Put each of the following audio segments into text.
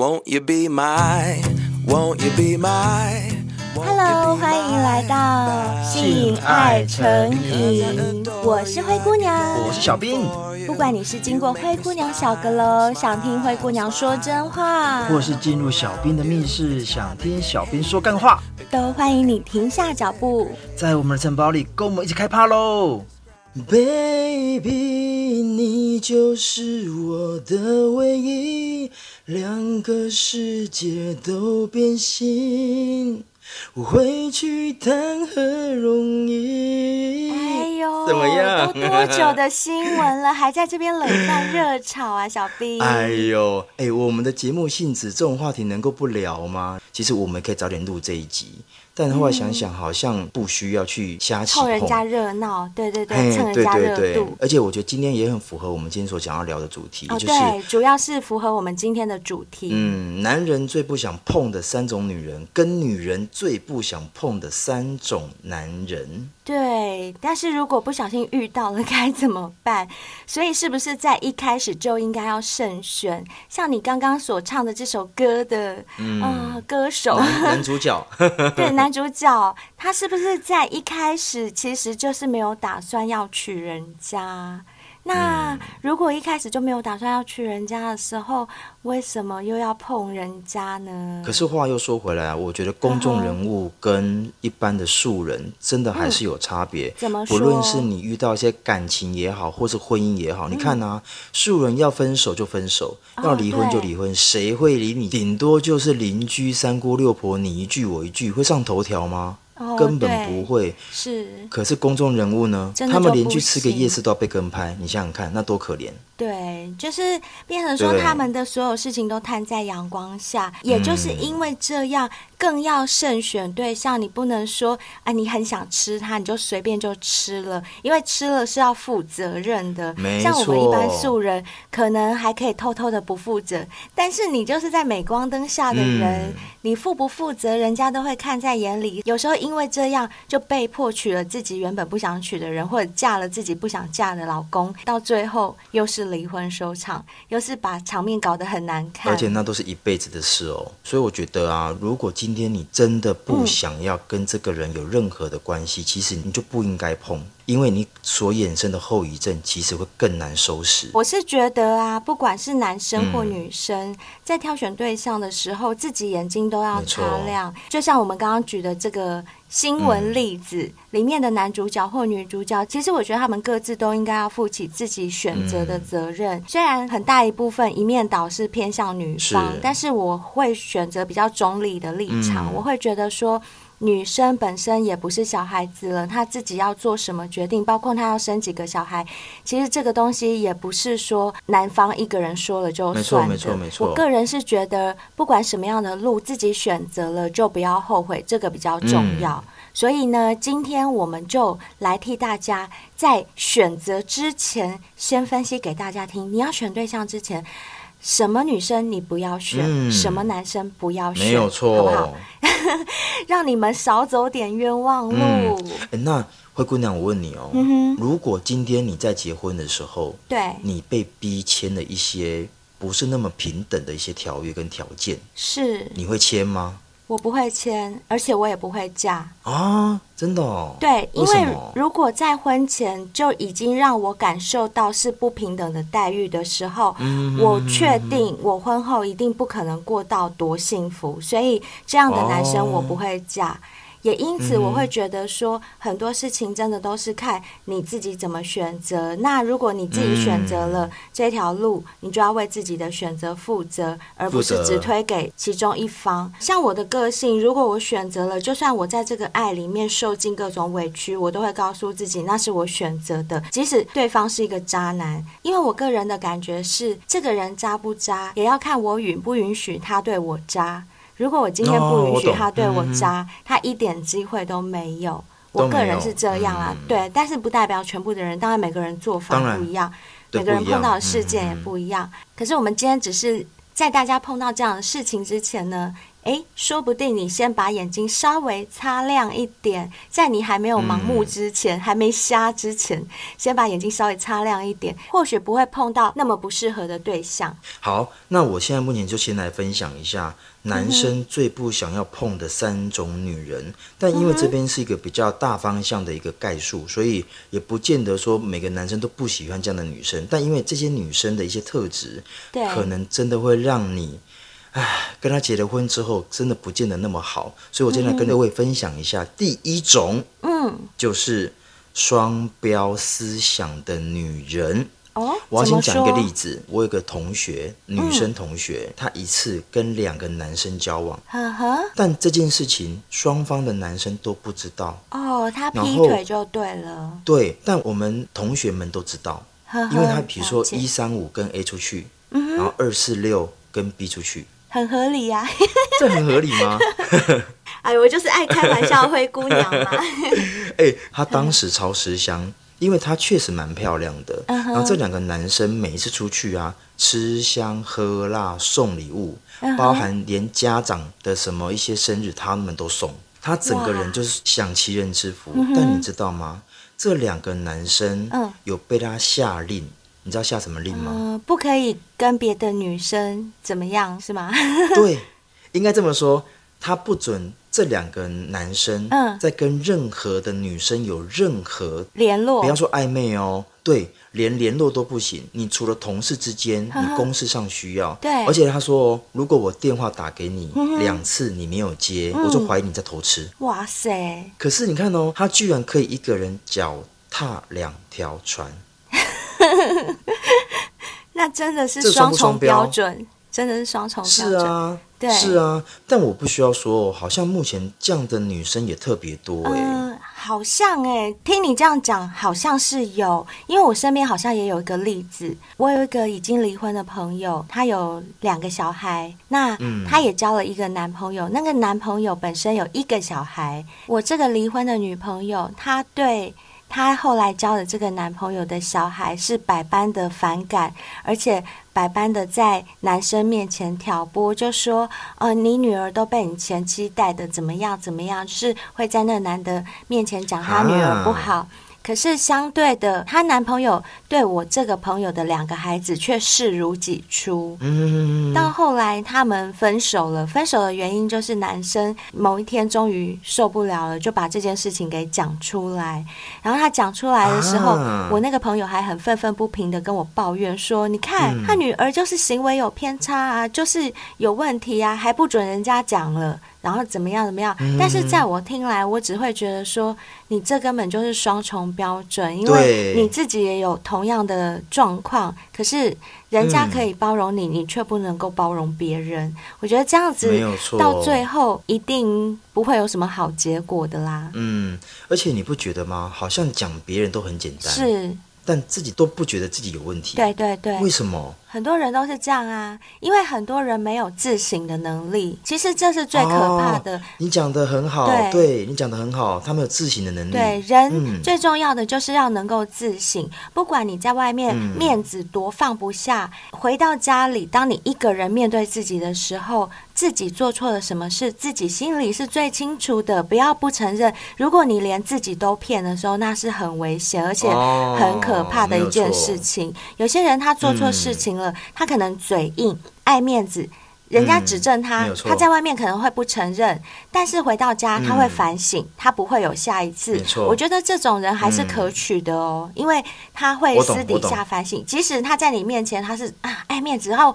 Won't you be my, won't you be my Hello，欢迎来到性爱成瘾，我是灰姑娘，我是小兵。不管你是经过灰姑娘小阁楼，想听灰姑娘说真话，或是进入小兵的密室，想听小兵说干话，都欢迎你停下脚步，在我们的城堡里跟我们一起开趴喽，Baby，你就是我的唯一，两个世界都变形。回去谈何容易？哎呦，怎么样？都多久的新闻了，还在这边冷战热炒啊，小兵？哎呦，哎，我们的节目性质，这种话题能够不聊吗？其实我们可以早点录这一集。但后来想想，好像不需要去瞎凑人家热闹，对对对，嘿蹭人家热度。对对对，而且我觉得今天也很符合我们今天所想要聊的主题，哦，就是对，主要是符合我们今天的主题。嗯，男人最不想碰的三种女人，跟女人最不想碰的三种男人。对，但是如果不小心遇到了该怎么办？所以是不是在一开始就应该要慎选？像你刚刚所唱的这首歌的，嗯、呃，歌手 男，男主角，对，男主角，他是不是在一开始其实就是没有打算要娶人家？那如果一开始就没有打算要去人家的时候，为什么又要碰人家呢？可是话又说回来啊，我觉得公众人物跟一般的素人真的还是有差别。嗯、怎么说？不论是你遇到一些感情也好，或是婚姻也好，嗯、你看啊，素人要分手就分手，哦、要离婚就离婚，谁会理你？顶多就是邻居三姑六婆，你一句我一句，会上头条吗？根本不会，是。可是公众人物呢？他们连去吃个夜市都要被跟拍，你想想看，那多可怜。对，就是变成说他们的所有事情都摊在阳光下，也就是因为这样，更要慎选对象。你不能说啊，你很想吃它，你就随便就吃了，因为吃了是要负责任的。没错。像我们一般素人，可能还可以偷偷的不负责，但是你就是在镁光灯下的人，嗯、你负不负责，人家都会看在眼里。有时候因因为这样，就被迫娶了自己原本不想娶的人，或者嫁了自己不想嫁的老公，到最后又是。离婚收场，又是把场面搞得很难看，而且那都是一辈子的事哦。所以我觉得啊，如果今天你真的不想要跟这个人有任何的关系，其实你就不应该碰。因为你所衍生的后遗症，其实会更难收拾。我是觉得啊，不管是男生或女生，嗯、在挑选对象的时候，自己眼睛都要擦亮。就像我们刚刚举的这个新闻例子，嗯、里面的男主角或女主角，其实我觉得他们各自都应该要负起自己选择的责任。嗯、虽然很大一部分一面倒是偏向女方，是但是我会选择比较中立的立场。嗯、我会觉得说。女生本身也不是小孩子了，她自己要做什么决定，包括她要生几个小孩，其实这个东西也不是说男方一个人说了就算的。没错，没错，没错。我个人是觉得，不管什么样的路，自己选择了就不要后悔，这个比较重要。嗯。所以呢，今天我们就来替大家在选择之前，先分析给大家听。你要选对象之前。什么女生你不要选，嗯、什么男生不要选，没有错，好不好？让你们少走点冤枉路。嗯、那灰姑娘，我问你哦，如果今天你在结婚的时候，对，你被逼签了一些不是那么平等的一些条约跟条件，是，你会签吗？我不会签，而且我也不会嫁啊！真的哦？对，因为如果在婚前就已经让我感受到是不平等的待遇的时候，我确定我婚后一定不可能过到多幸福，所以这样的男生我不会嫁。哦也因此，我会觉得说很多事情真的都是看你自己怎么选择。那如果你自己选择了这条路，你就要为自己的选择负责，而不是只推给其中一方。像我的个性，如果我选择了，就算我在这个爱里面受尽各种委屈，我都会告诉自己那是我选择的，即使对方是一个渣男。因为我个人的感觉是，这个人渣不渣，也要看我允不允许他对我渣。如果我今天不允许他对我渣，他一点机会都没有。我个人是这样啊，嗯、对，但是不代表全部的人，当然每个人做法不一样，每个人碰到的事件也不一样。嗯、可是我们今天只是在大家碰到这样的事情之前呢，诶，说不定你先把眼睛稍微擦亮一点，在你还没有盲目之前，嗯、还没瞎之前，先把眼睛稍微擦亮一点，或许不会碰到那么不适合的对象。好，那我现在目前就先来分享一下男生最不想要碰的三种女人，嗯、但因为这边是一个比较大方向的一个概述，所以也不见得说每个男生都不喜欢这样的女生，但因为这些女生的一些特质，对，可能真的会让你。唉，跟他结了婚之后，真的不见得那么好，所以我今天来跟各位分享一下第一种，嗯，就是双标思想的女人。哦，我要先讲一个例子，我有个同学，女生同学，嗯、她一次跟两个男生交往，呵呵，但这件事情双方的男生都不知道。哦，她劈腿就对了。对，但我们同学们都知道，呵呵，因为他比如说一三五跟 A 出去，嗯、然后二四六跟 B 出去。很合理呀、啊，这很合理吗？哎，我就是爱开玩笑灰姑娘嘛。哎，她当时超吃香，因为她确实蛮漂亮的。Uh huh. 然后这两个男生每一次出去啊，吃香喝辣送礼物，uh huh. 包含连家长的什么一些生日，他们都送。她整个人就是享其人之福。但你知道吗？这两个男生有被他下令。Uh. 你知道下什么令吗？嗯，不可以跟别的女生怎么样，是吗？对，应该这么说，他不准这两个男生嗯在跟任何的女生有任何联络，不要说暧昧哦，对，连联络都不行。你除了同事之间，你公事上需要，对。而且他说，如果我电话打给你两次，你没有接，我就怀疑你在偷吃。哇塞！可是你看哦，他居然可以一个人脚踏两条船。那真的是双重标准，真的是双重标准。是啊，对，是啊。但我不需要说，好像目前这样的女生也特别多哎、欸。嗯，好像哎、欸，听你这样讲，好像是有。因为我身边好像也有一个例子，我有一个已经离婚的朋友，她有两个小孩，那她也交了一个男朋友，那个男朋友本身有一个小孩。我这个离婚的女朋友，她对。她后来交的这个男朋友的小孩是百般的反感，而且百般的在男生面前挑拨，就说：“呃，你女儿都被你前妻带的怎么样怎么样？”是会在那男的面前讲他女儿不好。可是相对的，她男朋友对我这个朋友的两个孩子却视如己出。嗯，到后来他们分手了，分手的原因就是男生某一天终于受不了了，就把这件事情给讲出来。然后他讲出来的时候，啊、我那个朋友还很愤愤不平的跟我抱怨说：“你看，他女儿就是行为有偏差啊，就是有问题啊，还不准人家讲了。”然后怎么样怎么样？嗯、但是在我听来，我只会觉得说，你这根本就是双重标准，因为你自己也有同样的状况，可是人家可以包容你，嗯、你却不能够包容别人。我觉得这样子到最后一定不会有什么好结果的啦。嗯，而且你不觉得吗？好像讲别人都很简单，是，但自己都不觉得自己有问题。对对对，为什么？很多人都是这样啊，因为很多人没有自省的能力。其实这是最可怕的。哦、你讲的很好，对，对你讲的很好，他们有自省的能力。对，人最重要的就是要能够自省。嗯、不管你在外面面子多放不下，嗯、回到家里，当你一个人面对自己的时候，自己做错了什么事，自己心里是最清楚的。不要不承认。如果你连自己都骗的时候，那是很危险，而且很可怕的一件事情。有些人他做错事情。嗯他可能嘴硬、爱面子，人家指正他，嗯、他在外面可能会不承认，但是回到家他会反省，嗯、他不会有下一次。我觉得这种人还是可取的哦，嗯、因为他会私底下反省，即使他在你面前他是啊爱面子，然后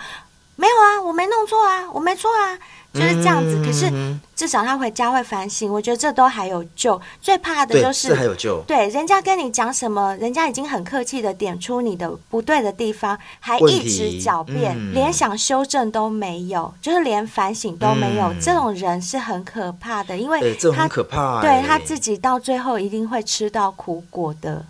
没有啊，我没弄错啊，我没错啊。就是这样子，可是至少他回家会反省，我觉得这都还有救。最怕的就是这还有救，对，人家跟你讲什么，人家已经很客气的点出你的不对的地方，还一直狡辩，嗯、连想修正都没有，就是连反省都没有。嗯、这种人是很可怕的，因为他、欸、这很可怕、欸，对他自己到最后一定会吃到苦果的。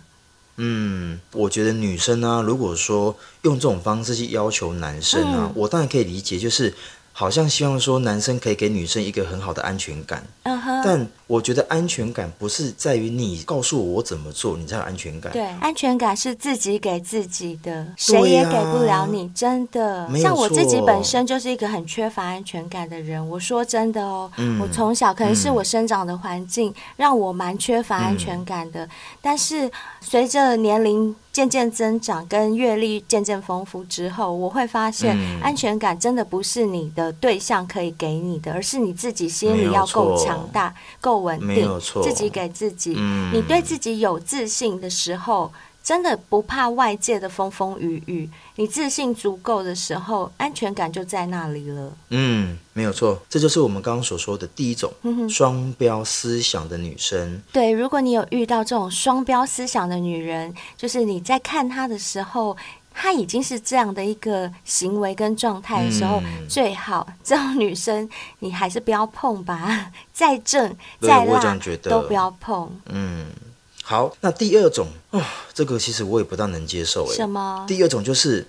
嗯，我觉得女生呢、啊，如果说用这种方式去要求男生啊，嗯、我当然可以理解，就是。好像希望说男生可以给女生一个很好的安全感。嗯哼。但我觉得安全感不是在于你告诉我我怎么做，你才有安全感。对，安全感是自己给自己的，谁也给不了你，真的。像我自己本身就是一个很缺乏安全感的人。我说真的哦，嗯、我从小可能是我生长的环境让我蛮缺乏安全感的，嗯、但是随着年龄渐渐增长，跟阅历渐渐丰富之后，我会发现安全感真的不是你的对象可以给你的，而是你自己心里要够强大、够稳定，自己给自己。你对自己有自信的时候，真的不怕外界的风风雨雨。你自信足够的时候，安全感就在那里了。嗯，没有错，这就是我们刚刚所说的第一种双标思想的女生。对，如果你有遇到这种双标思想的女人，就是你在看她的时候，她已经是这样的一个行为跟状态的时候，嗯、最好这种女生你还是不要碰吧，再正再辣都不要碰。嗯。好，那第二种哦，这个其实我也不大能接受哎。什么？第二种就是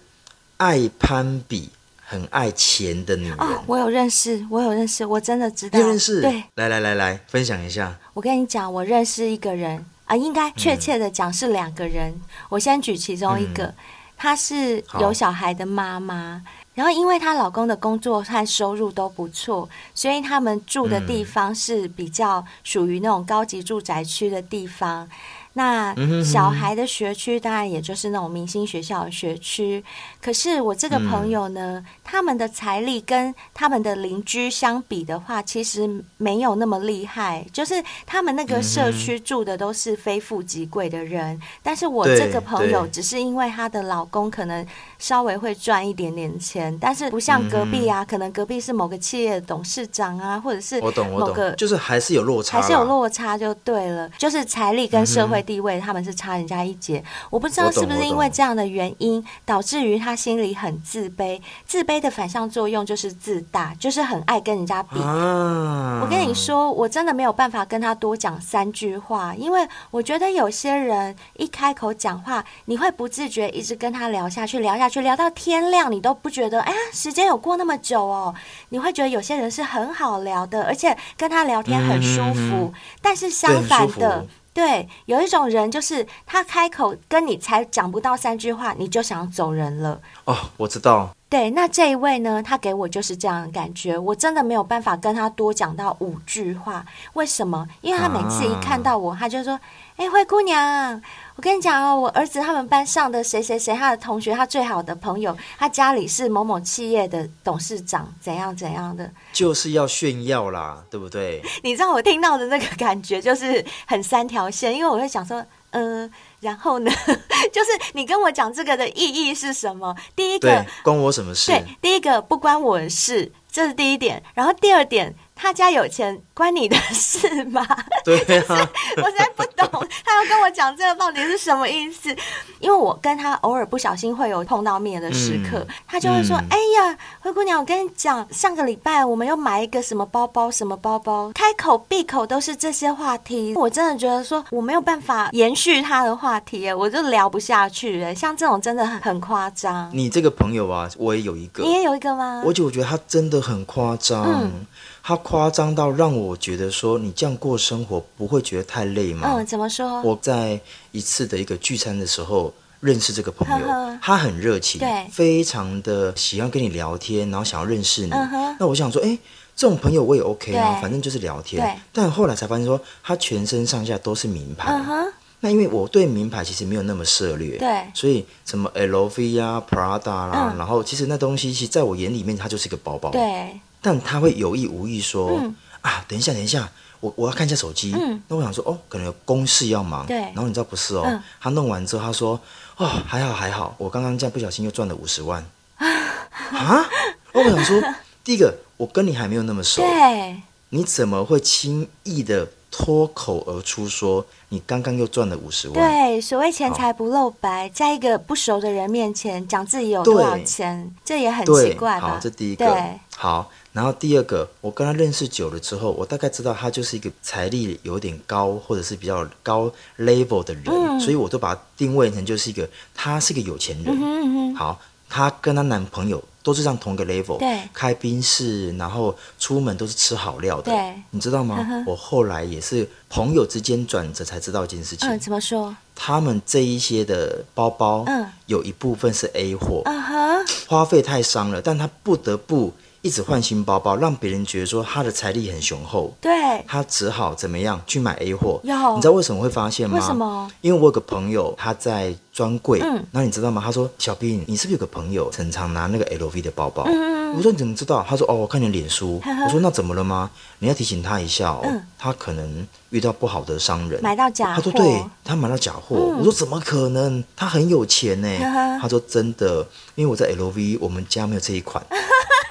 爱攀比、很爱钱的女人。哦，我有认识，我有认识，我真的知道。认识？对，来来来来，分享一下。我跟你讲，我认识一个人啊，应该确切的讲是两个人。嗯、我先举其中一个，她、嗯、是有小孩的妈妈。然后，因为她老公的工作和收入都不错，所以他们住的地方是比较属于那种高级住宅区的地方。那小孩的学区当然也就是那种明星学校的学区。可是我这个朋友呢，他们的财力跟他们的邻居相比的话，其实没有那么厉害。就是他们那个社区住的都是非富即贵的人。但是我这个朋友只是因为她的老公可能稍微会赚一点点钱，但是不像隔壁啊，可能隔壁是某个企业的董事长啊，或者是，我懂我懂，就是还是有落差，还是有落差就对了。就是财力跟社会。地位他们是差人家一截，我不知道是不是因为这样的原因导致于他心里很自卑，自卑的反向作用就是自大，就是很爱跟人家比。我跟你说，我真的没有办法跟他多讲三句话，因为我觉得有些人一开口讲话，你会不自觉一直跟他聊下去，聊下去，聊到天亮，你都不觉得哎呀，时间有过那么久哦。你会觉得有些人是很好聊的，而且跟他聊天很舒服，但是相反的。对，有一种人就是他开口跟你才讲不到三句话，你就想走人了。哦，我知道。对，那这一位呢，他给我就是这样的感觉，我真的没有办法跟他多讲到五句话。为什么？因为他每次一看到我，他就说：“哎，灰姑娘。”我跟你讲哦，我儿子他们班上的谁谁谁，他的同学，他最好的朋友，他家里是某某企业的董事长，怎样怎样的，就是要炫耀啦，对不对？你知道我听到的那个感觉就是很三条线，因为我会想说，嗯、呃，然后呢，就是你跟我讲这个的意义是什么？第一个，关我什么事？对，第一个不关我的事，这是第一点。然后第二点。他家有钱，关你的事吗？对啊，我实在不懂他要跟我讲这个到底是什么意思。因为我跟他偶尔不小心会有碰到面的时刻，嗯、他就会说：“嗯、哎呀，灰姑娘，我跟你讲，上个礼拜我们又买一个什么包包，什么包包，开口闭口都是这些话题。我真的觉得说我没有办法延续他的话题，我就聊不下去。哎，像这种真的很很夸张。你这个朋友啊，我也有一个，你也有一个吗？我就我觉得他真的很夸张。嗯他夸张到让我觉得说，你这样过生活不会觉得太累吗？嗯，怎么说？我在一次的一个聚餐的时候认识这个朋友，呵呵他很热情，对，非常的喜欢跟你聊天，然后想要认识你。嗯、那我想说，哎，这种朋友我也 OK 啊，反正就是聊天。对但后来才发现说，他全身上下都是名牌。嗯、那因为我对名牌其实没有那么涉猎，对，所以什么 LV 啊、Prada 啦，嗯、然后其实那东西其实在我眼里面，它就是一个包包。对。但他会有意无意说、嗯、啊，等一下，等一下，我我要看一下手机。嗯、那我想说，哦，可能有公事要忙。对。然后你知道不是哦，嗯、他弄完之后他说，哦，还好还好，我刚刚这样不小心又赚了五十万。啊？我想说，第一个，我跟你还没有那么熟。对。你怎么会轻易的脱口而出说你刚刚又赚了五十万？对，所谓钱财不露白，在一个不熟的人面前讲自己有多少钱，这也很奇怪吧？好，这第一个。对。好。然后第二个，我跟他认识久了之后，我大概知道他就是一个财力有点高，或者是比较高 level 的人，嗯、所以我都把他定位成就是一个他是个有钱人。嗯哼嗯哼。好，他跟他男朋友都是上同一个 level，对，开宾士，然后出门都是吃好料的，对，你知道吗？呵呵我后来也是朋友之间转折才知道一件事情，嗯，怎么说？他们这一些的包包，嗯，有一部分是 A 货，嗯哼，花费太伤了，但他不得不。一直换新包包，让别人觉得说他的财力很雄厚。对，他只好怎么样去买 A 货。有，你知道为什么会发现吗？为什么？因为我有个朋友他在专柜，嗯，那你知道吗？他说：“小兵，你是不是有个朋友常常拿那个 LV 的包包？”嗯，我说：“你怎么知道？”他说：“哦，我看你脸书。呵呵”我说：“那怎么了吗？你要提醒他一下哦，嗯、他可能遇到不好的商人，买到假货。”他说：“对，他买到假货。嗯”我说：“怎么可能？他很有钱呢。呵呵”他说：“真的，因为我在 LV，我们家没有这一款。”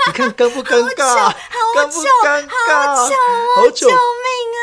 你看尴不尴尬？好尴不尴尬？好久，救命啊！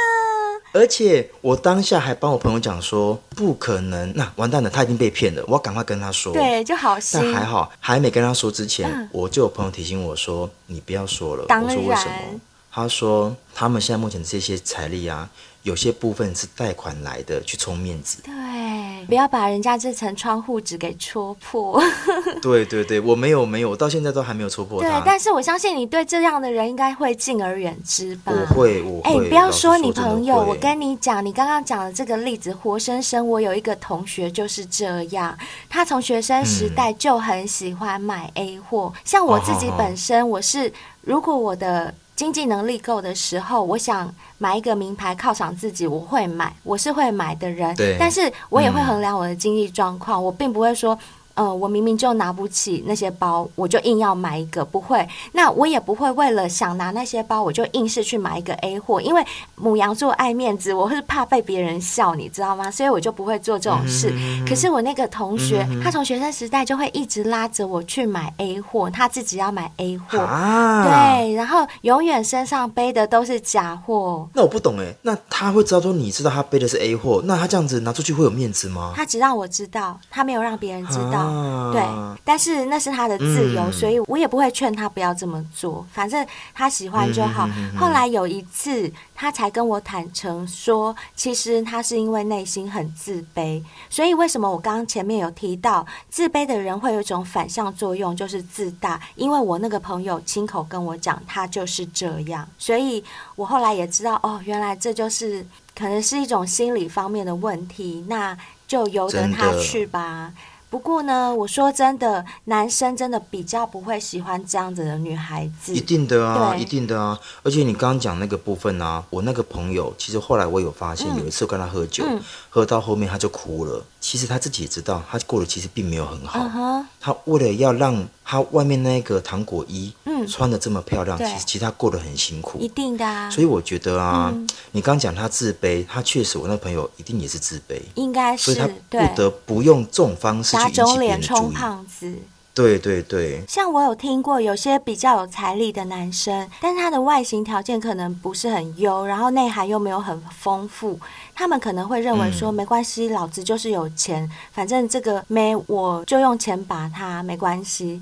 而且我当下还帮我朋友讲说，不可能，那完蛋了，他已经被骗了，我要赶快跟他说。对，就好心。但还好，还没跟他说之前，嗯、我就有朋友提醒我说，你不要说了。我说为什么？他说他们现在目前这些财力啊。有些部分是贷款来的，去充面子。对，不要把人家这层窗户纸给戳破。对对对，我没有没有，我到现在都还没有戳破他。对，但是我相信你对这样的人应该会敬而远之吧？我会，我会。哎，不要说你朋友，我跟你讲，你刚刚讲的这个例子活生生，我有一个同学就是这样，他从学生时代就很喜欢买 A 货。嗯、像我自己本身，我是如果我的。经济能力够的时候，我想买一个名牌犒赏自己，我会买，我是会买的人。对，但是我也会衡量我的经济状况，嗯、我并不会说。呃，我明明就拿不起那些包，我就硬要买一个，不会。那我也不会为了想拿那些包，我就硬是去买一个 A 货，因为母羊座爱面子，我是怕被别人笑，你知道吗？所以我就不会做这种事。嗯、可是我那个同学，嗯、他从学生时代就会一直拉着我去买 A 货，他自己要买 A 货，啊、对，然后永远身上背的都是假货。那我不懂哎，那他会知道说你知道他背的是 A 货，那他这样子拿出去会有面子吗？他只让我知道，他没有让别人知道。啊、对，但是那是他的自由，嗯、所以我也不会劝他不要这么做。反正他喜欢就好。后来有一次，他才跟我坦诚说，其实他是因为内心很自卑。所以为什么我刚刚前面有提到，自卑的人会有一种反向作用，就是自大。因为我那个朋友亲口跟我讲，他就是这样。所以我后来也知道，哦，原来这就是可能是一种心理方面的问题。那就由得他去吧。不过呢，我说真的，男生真的比较不会喜欢这样子的女孩子。一定的啊，一定的啊。而且你刚刚讲那个部分啊，我那个朋友，其实后来我有发现，有一次我跟他喝酒，嗯、喝到后面他就哭了。其实他自己也知道，他过得其实并没有很好。Uh huh. 他为了要让他外面那个糖果衣，嗯，穿的这么漂亮，其实其实他过得很辛苦。一定的啊。所以我觉得啊，嗯、你刚讲他自卑，他确实，我那朋友一定也是自卑，应该是，所以他不得不用这种方式去引起别人的注意。打肿脸充胖子。对对对，像我有听过有些比较有财力的男生，但是他的外形条件可能不是很优，然后内涵又没有很丰富，他们可能会认为说、嗯、没关系，老子就是有钱，反正这个妹我就用钱把他没关系。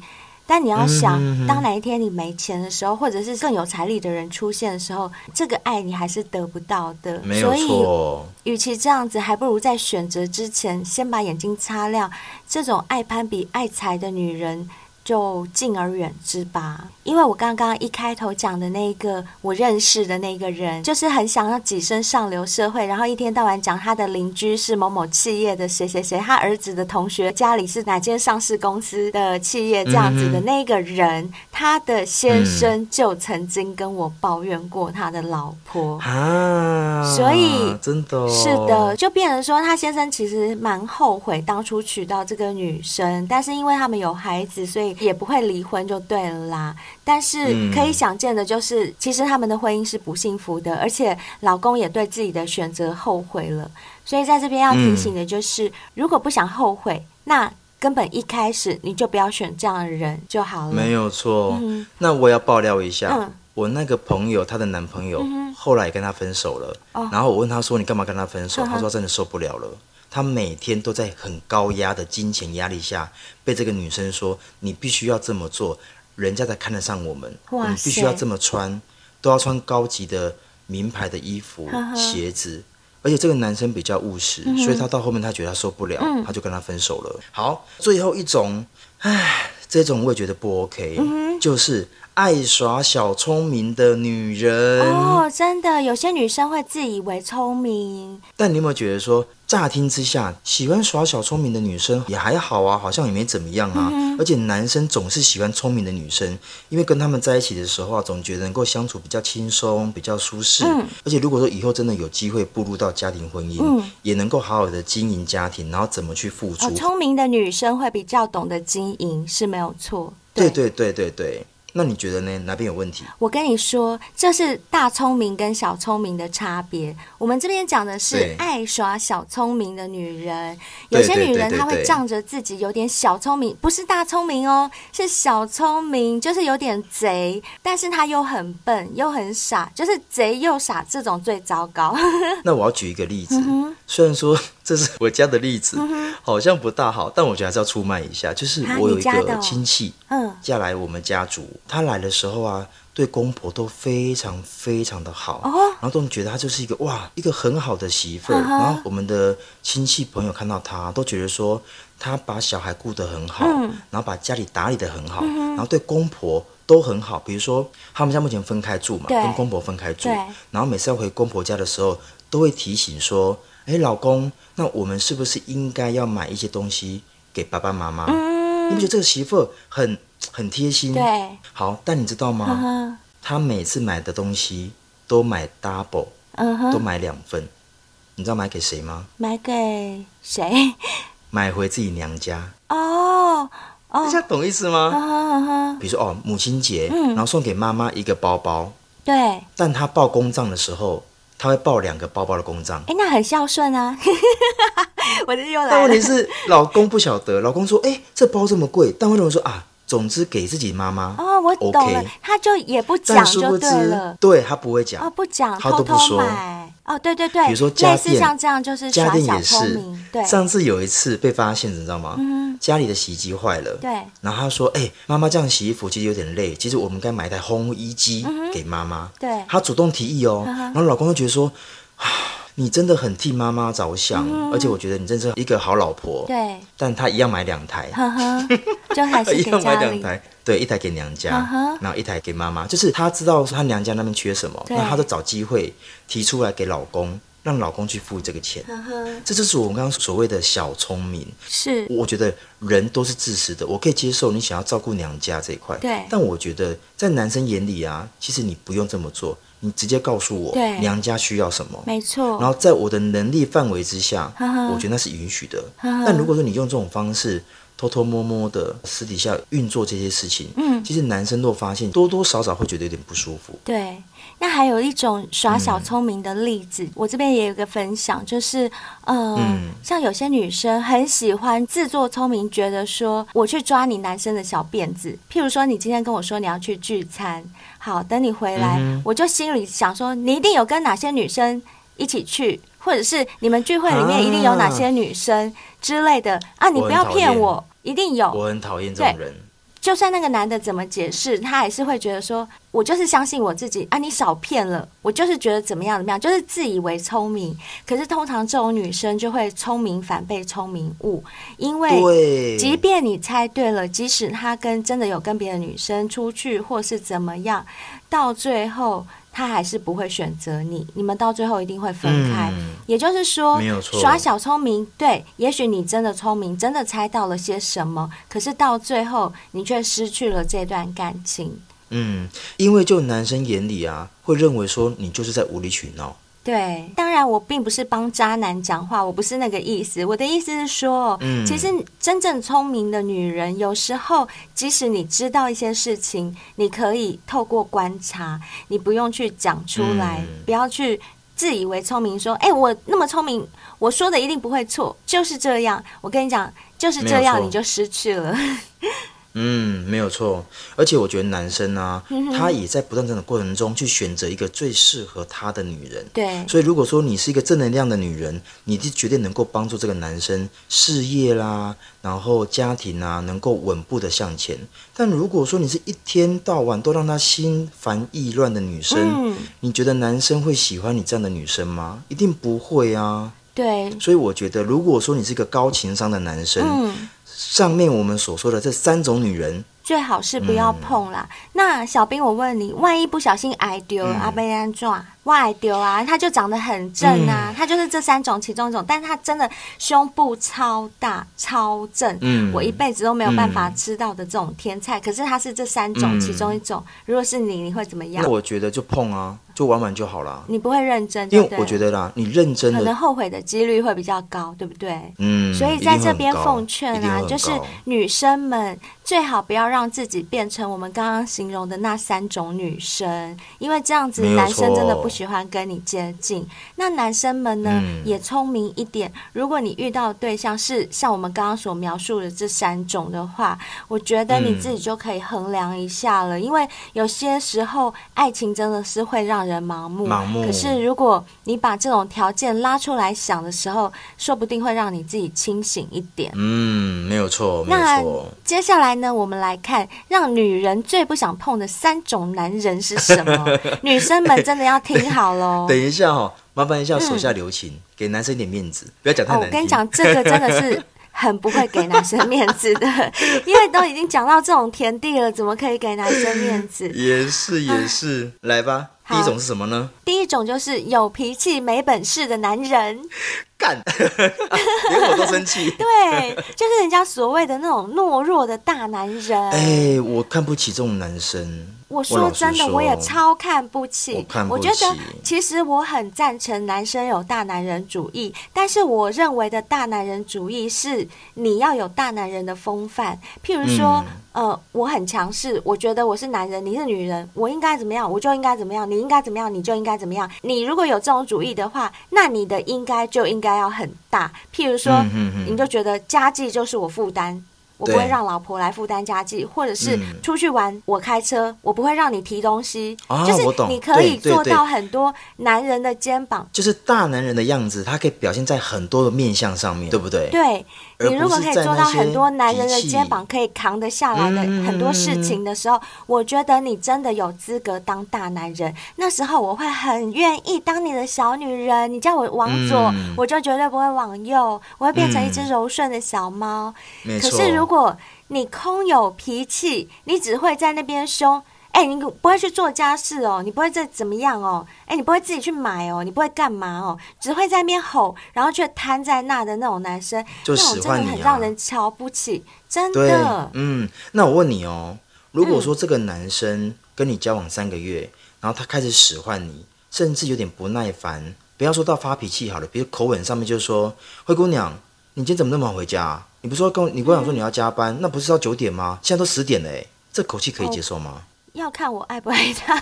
但你要想，当哪一天你没钱的时候，或者是更有财力的人出现的时候，这个爱你还是得不到的。没有错。所以，与其这样子，还不如在选择之前先把眼睛擦亮。这种爱攀比、爱财的女人。就敬而远之吧，因为我刚刚一开头讲的那个我认识的那个人，就是很想要跻身上流社会，然后一天到晚讲他的邻居是某某企业的谁谁谁，他儿子的同学家里是哪间上市公司的企业这样子的那个人，嗯、他的先生就曾经跟我抱怨过他的老婆。啊，所以真的、哦、是的，就变成说他先生其实蛮后悔当初娶到这个女生，但是因为他们有孩子，所以。也不会离婚就对了啦，但是可以想见的就是，嗯、其实他们的婚姻是不幸福的，而且老公也对自己的选择后悔了。所以在这边要提醒的就是，嗯、如果不想后悔，那根本一开始你就不要选这样的人就好了。没有错。嗯、那我要爆料一下，嗯、我那个朋友她的男朋友后来也跟她分手了，嗯、然后我问她说：“你干嘛跟他分手？”她、哦、说：“真的受不了了。”他每天都在很高压的金钱压力下，被这个女生说：“你必须要这么做，人家才看得上我们。你必须要这么穿，都要穿高级的名牌的衣服、呵呵鞋子。”而且这个男生比较务实，嗯、所以他到后面他觉得他受不了，嗯、他就跟他分手了。好，最后一种，唉。这种我也觉得不 OK，、嗯、就是爱耍小聪明的女人。哦，真的，有些女生会自以为聪明。但你有没有觉得说，乍听之下，喜欢耍小聪明的女生也还好啊，好像也没怎么样啊。嗯、而且男生总是喜欢聪明的女生，因为跟他们在一起的时候啊，总觉得能够相处比较轻松、比较舒适。嗯、而且如果说以后真的有机会步入到家庭婚姻，嗯、也能够好好的经营家庭，然后怎么去付出。哦，聪明的女生会比较懂得经营，是没有错。对对对对对。那你觉得呢？哪边有问题？我跟你说，这是大聪明跟小聪明的差别。我们这边讲的是爱耍小聪明的女人。有些女人她会仗着自己有点小聪明，不是大聪明哦，是小聪明，就是有点贼，但是她又很笨又很傻，就是贼又傻，这种最糟糕。那我要举一个例子，嗯、虽然说这是我家的例子，嗯、好像不大好，但我觉得还是要出卖一下。就是我有一个亲戚，嗯，嫁来我们家族。他来的时候啊，对公婆都非常非常的好，哦、然后都觉得他就是一个哇，一个很好的媳妇然后我们的亲戚朋友看到他，都觉得说他把小孩顾得很好，嗯、然后把家里打理得很好，嗯、然后对公婆都很好。比如说他们家目前分开住嘛，跟公婆分开住，然后每次要回公婆家的时候，都会提醒说：“哎，老公，那我们是不是应该要买一些东西给爸爸妈妈？嗯、你不觉得这个媳妇很？”很贴心，对，好，但你知道吗？呵呵他每次买的东西都买 double，嗯哼，都买两份，你知道买给谁吗？买给谁？买回自己娘家。哦，哦，大家懂意思吗？比如说哦，母亲节，嗯，然后送给妈妈一个包包，对，但她报公账的时候，他会报两个包包的公章，哎，那很孝顺啊。我这又来了。但问题是，老公不晓得，老公说，哎，这包这么贵，但为什么说啊？总之给自己妈妈哦，我懂了，他就也不讲就对了，对他不会讲。哦，不讲，他都不说。哦，对对对，比如说家电像这样就是家电也是，对，上次有一次被发现，你知道吗？嗯，家里的洗衣机坏了，对，然后他说，哎，妈妈这样洗衣服其实有点累，其实我们该买一台烘衣机给妈妈，对，他主动提议哦，然后老公就觉得说，啊。你真的很替妈妈着想，嗯、而且我觉得你真是一个好老婆。对，但她一样买两台，呵呵就还是 一样买两台，对，一台给娘家，呵呵然后一台给妈妈。就是她知道她娘家那边缺什么，那她就找机会提出来给老公，让老公去付这个钱。呵呵这就是我们刚刚所谓的小聪明。是，我觉得人都是自私的，我可以接受你想要照顾娘家这一块，对，但我觉得在男生眼里啊，其实你不用这么做。你直接告诉我，娘家需要什么？没错。然后在我的能力范围之下，呵呵我觉得那是允许的。但如果说你用这种方式偷偷摸摸的私底下运作这些事情，嗯，其实男生都发现多多少少会觉得有点不舒服。对。那还有一种耍小聪明的例子，嗯、我这边也有个分享，就是，呃、嗯，像有些女生很喜欢自作聪明，觉得说我去抓你男生的小辫子。譬如说，你今天跟我说你要去聚餐，好，等你回来，嗯、我就心里想说，你一定有跟哪些女生一起去，或者是你们聚会里面一定有哪些女生之类的啊，啊？你不要骗我，我一定有。我很讨厌这种人。就算那个男的怎么解释，他还是会觉得说，我就是相信我自己啊，你少骗了，我就是觉得怎么样怎么样，就是自以为聪明。可是通常这种女生就会聪明反被聪明误，因为即便你猜对了，即使他跟真的有跟别的女生出去或是怎么样，到最后。他还是不会选择你，你们到最后一定会分开。嗯、也就是说，没有错，耍小聪明，对，也许你真的聪明，真的猜到了些什么，可是到最后你却失去了这段感情。嗯，因为就男生眼里啊，会认为说你就是在无理取闹。对，当然我并不是帮渣男讲话，我不是那个意思。我的意思是说，嗯，其实真正聪明的女人，有时候即使你知道一些事情，你可以透过观察，你不用去讲出来，嗯，不要去自以为聪明，说，哎，我那么聪明，我说的一定不会错，就是这样。我跟你讲，就是这样，你就失去了。嗯，没有错，而且我觉得男生啊，嗯、他也在不断这样的过程中去选择一个最适合他的女人。对，所以如果说你是一个正能量的女人，你就绝对能够帮助这个男生事业啦，然后家庭啊，能够稳步的向前。但如果说你是一天到晚都让他心烦意乱的女生，嗯、你觉得男生会喜欢你这样的女生吗？一定不会啊。对，所以我觉得，如果说你是一个高情商的男生，嗯上面我们所说的这三种女人。最好是不要碰啦。嗯、那小兵，我问你，万一不小心挨丢，嗯、阿贝安撞，我挨丢啊？他就长得很正啊，他、嗯、就是这三种其中一种，但是他真的胸部超大超正，嗯、我一辈子都没有办法吃到的这种天菜。嗯、可是他是这三种其中一种，嗯、如果是你，你会怎么样？那我觉得就碰啊。就玩玩就好了，你不会认真，因为我觉得啦，你认真可能后悔的几率会比较高，对不对？嗯，所以在这边奉劝啊，就是女生们最好不要让自己变成我们刚刚形容的那三种女生，因为这样子男生真的不喜欢跟你接近。那男生们呢，嗯、也聪明一点，如果你遇到的对象是像我们刚刚所描述的这三种的话，我觉得你自己就可以衡量一下了，嗯、因为有些时候爱情真的是会让人盲目，盲目。可是如果你把这种条件拉出来想的时候，说不定会让你自己清醒一点。嗯，没有错，没有错。那接下来呢，我们来看让女人最不想碰的三种男人是什么？女生们真的要听好喽。等一下哈，麻烦一下手下留情，嗯、给男生一点面子，不要讲太难听。我跟你讲，这个真的是。很不会给男生面子的，因为都已经讲到这种田地了，怎么可以给男生面子？也是也是，啊、来吧，第一种是什么呢？第一种就是有脾气没本事的男人，干，连我都生气。对，就是人家所谓的那种懦弱的大男人。哎、欸，我看不起这种男生。我说真的，我，我也超看不起。我看不起。我觉得其实我很赞成男生有大男人主义，但是我认为的大男人主义是你要有大男人的风范。譬如说，我很强势，我觉得我是男人，你是女人，我应该怎么样，我就应该怎么样；你应该怎么样，你就应该怎么样。你如果有这种主义的话，那你的应该就应该要很大。譬如说，嗯、哼哼你就觉得家计就是我负担。我不会让老婆来负担家计，或者是出去玩，我开车，我不会让你提东西。就是你可以做到很多男人的肩膀，就是大男人的样子，他可以表现在很多的面相上面，对不对？对。你如果可以做到很多男人的肩膀可以扛得下来的很多事情的时候，我觉得你真的有资格当大男人。那时候我会很愿意当你的小女人，你叫我往左，我就绝对不会往右，我会变成一只柔顺的小猫。可是如果你空有脾气，你只会在那边凶。哎、欸，你不会去做家事哦，你不会再怎么样哦，哎、欸，你不会自己去买哦，你不会干嘛哦，只会在那边吼，然后却瘫在那的那种男生，就使唤你啊、那种真的很让人瞧不起，真的。嗯，那我问你哦，如果说这个男生跟你交往三个月，嗯、然后他开始使唤你，甚至有点不耐烦，不要说到发脾气好了，比如口吻上面就是说，灰姑娘，你今天怎么那么晚回家啊？你不是说跟我你不想说你要加班，嗯、那不是到九点吗？现在都十点了，哎，这口气可以接受吗？哦要看我爱不爱他。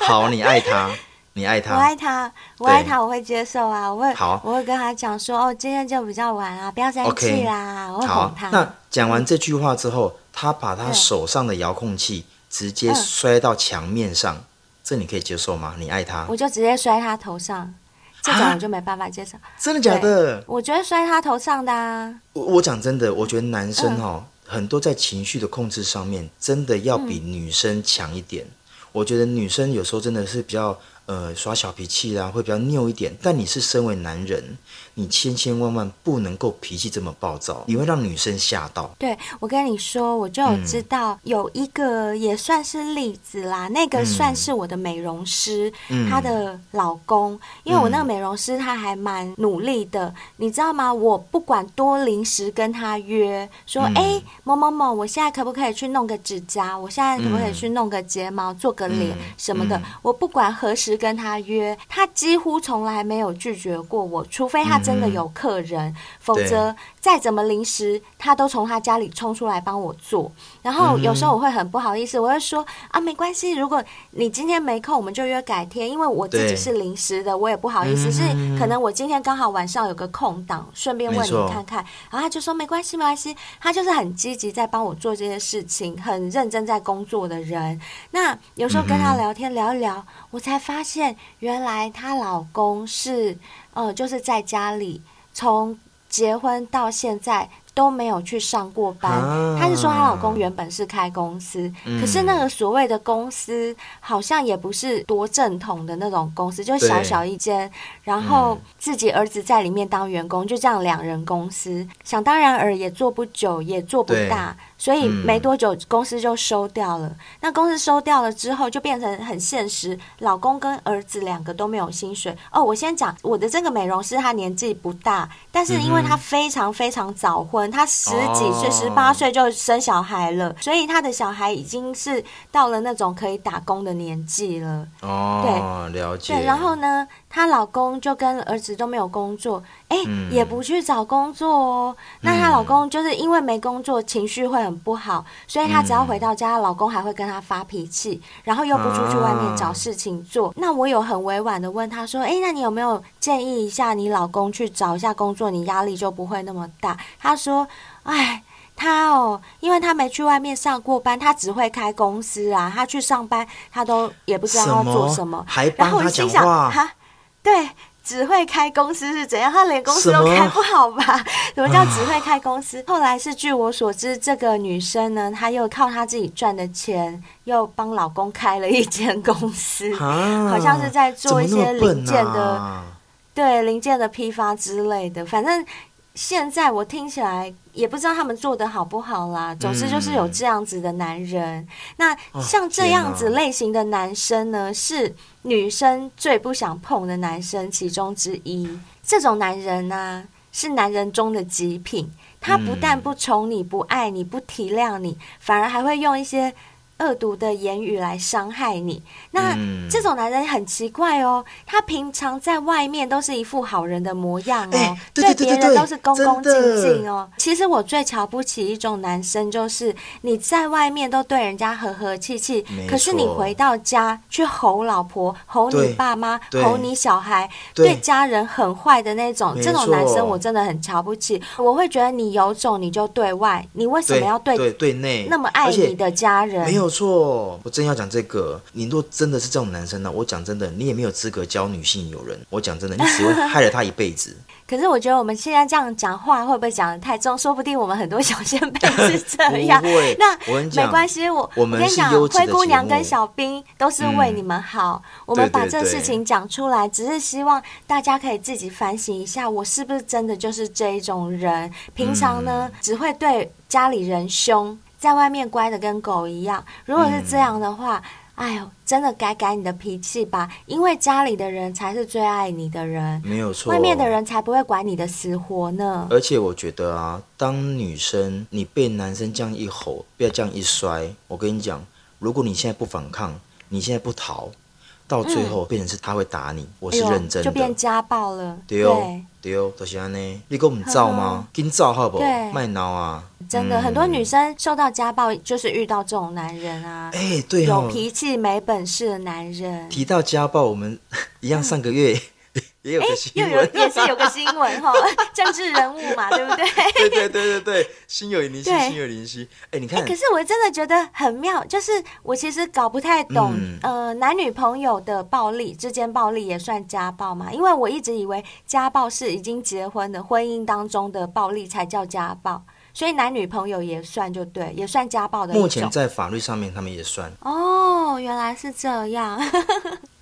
好，你爱他，你爱他，我爱他，我爱他，我会接受啊，我会，好，我会跟他讲说，哦，今天就比较晚啊，不要生气啦，我会哄他。那讲完这句话之后，他把他手上的遥控器直接摔到墙面上，这你可以接受吗？你爱他，我就直接摔他头上，这种我就没办法接受。真的假的？我觉得摔他头上的啊。我我讲真的，我觉得男生哦。很多在情绪的控制上面，真的要比女生强一点。嗯、我觉得女生有时候真的是比较呃耍小脾气啊，会比较拗一点。但你是身为男人。你千千万万不能够脾气这么暴躁，你会让女生吓到。对，我跟你说，我就有知道有一个也算是例子啦，嗯、那个算是我的美容师，嗯、她的老公，因为我那个美容师他还蛮努力的，嗯、你知道吗？我不管多临时跟他约说，哎、嗯，某某某，我现在可不可以去弄个指甲？我现在可不可以去弄个睫毛、做个脸什么的？我不管何时跟他约，他几乎从来没有拒绝过我，除非他。真的有客人，嗯、否则再怎么临时，他都从他家里冲出来帮我做。然后有时候我会很不好意思，我会说啊，没关系，如果你今天没空，我们就约改天，因为我自己是临时的，我也不好意思。是可能我今天刚好晚上有个空档，顺便问你看看。然后他就说没关系，没关系，他就是很积极在帮我做这些事情，很认真在工作的人。那有时候跟他聊天聊一聊，我才发现原来她老公是。呃，就是在家里，从结婚到现在都没有去上过班。啊、她是说她老公原本是开公司，嗯、可是那个所谓的公司好像也不是多正统的那种公司，就小小一间，然后自己儿子在里面当员工，嗯、就这样两人公司。想当然尔也做不久，也做不大。所以没多久，公司就收掉了。嗯、那公司收掉了之后，就变成很现实，老公跟儿子两个都没有薪水。哦，我先讲我的这个美容师，他年纪不大，但是因为他非常非常早婚，他十几岁、十八岁就生小孩了，所以他的小孩已经是到了那种可以打工的年纪了。哦，对，了解。对，然后呢，她老公就跟儿子都没有工作，哎，嗯、也不去找工作哦。那她老公就是因为没工作，情绪会很不好，所以她只要回到家，嗯、老公还会跟她发脾气，然后又不出去外面找事情做。啊、那我有很委婉的问她说：“哎，那你有没有建议一下你老公去找一下工作，你压力就不会那么大？”她说：“哎。”他哦，因为他没去外面上过班，他只会开公司啊。他去上班，他都也不知道要做什么。还帮他讲话？然后我心想，哈，对，只会开公司是怎样？他连公司都开不好吧？什么，叫只会开公司？啊、后来是据我所知，这个女生呢，她又靠她自己赚的钱，又帮老公开了一间公司，啊、好像是在做一些零件的，啊、对，零件的批发之类的。反正现在我听起来。也不知道他们做的好不好啦。总之就是有这样子的男人。嗯、那像这样子类型的男生呢，是女生最不想碰的男生其中之一。这种男人呢、啊，是男人中的极品。他不但不宠你、不爱你、不体谅你，反而还会用一些。恶毒的言语来伤害你，那、嗯、这种男人很奇怪哦。他平常在外面都是一副好人的模样哦，欸、对别人都是恭恭敬敬哦。其实我最瞧不起一种男生，就是你在外面都对人家和和气气，可是你回到家去吼老婆、吼你爸妈、吼你小孩，对，对家人很坏的那种。这种男生我真的很瞧不起。我会觉得你有种你就对外，你为什么要对对对内那么爱你的家人？没错，我真要讲这个。你若真的是这种男生呢，我讲真的，你也没有资格教女性友人。我讲真的，你只会害了他一辈子。可是我觉得我们现在这样讲话会不会讲的太重？说不定我们很多小仙贝是这样。那我没关系，我我跟你讲，灰姑娘跟小兵都是为你们好。嗯、我们把这事情讲出来，只是希望大家可以自己反省一下，我是不是真的就是这一种人？平常呢，嗯、只会对家里人凶。在外面乖的跟狗一样，如果是这样的话，嗯、哎呦，真的改改你的脾气吧，因为家里的人才是最爱你的人，没有错，外面的人才不会管你的死活呢。而且我觉得啊，当女生你被男生这样一吼，不要这样一摔，我跟你讲，如果你现在不反抗，你现在不逃。到最后变成是他会打你，嗯、我是认真的，就变家暴了。对哦，对哦，都是安呢。你给我们照吗？给你造好不好？卖脑啊！真的，嗯、很多女生受到家暴，就是遇到这种男人啊。哎、欸，对哦，有脾气没本事的男人。提到家暴，我们 一样上个月。嗯也有个新闻，也是有个新闻哈，政治人物嘛，对不对？对对对对对，心有灵犀，心有灵犀。哎，你看，可是我真的觉得很妙，就是我其实搞不太懂，嗯、呃，男女朋友的暴力之间暴力也算家暴嘛？因为我一直以为家暴是已经结婚的婚姻当中的暴力才叫家暴，所以男女朋友也算就对，也算家暴的。目前在法律上面，他们也算。哦，原来是这样。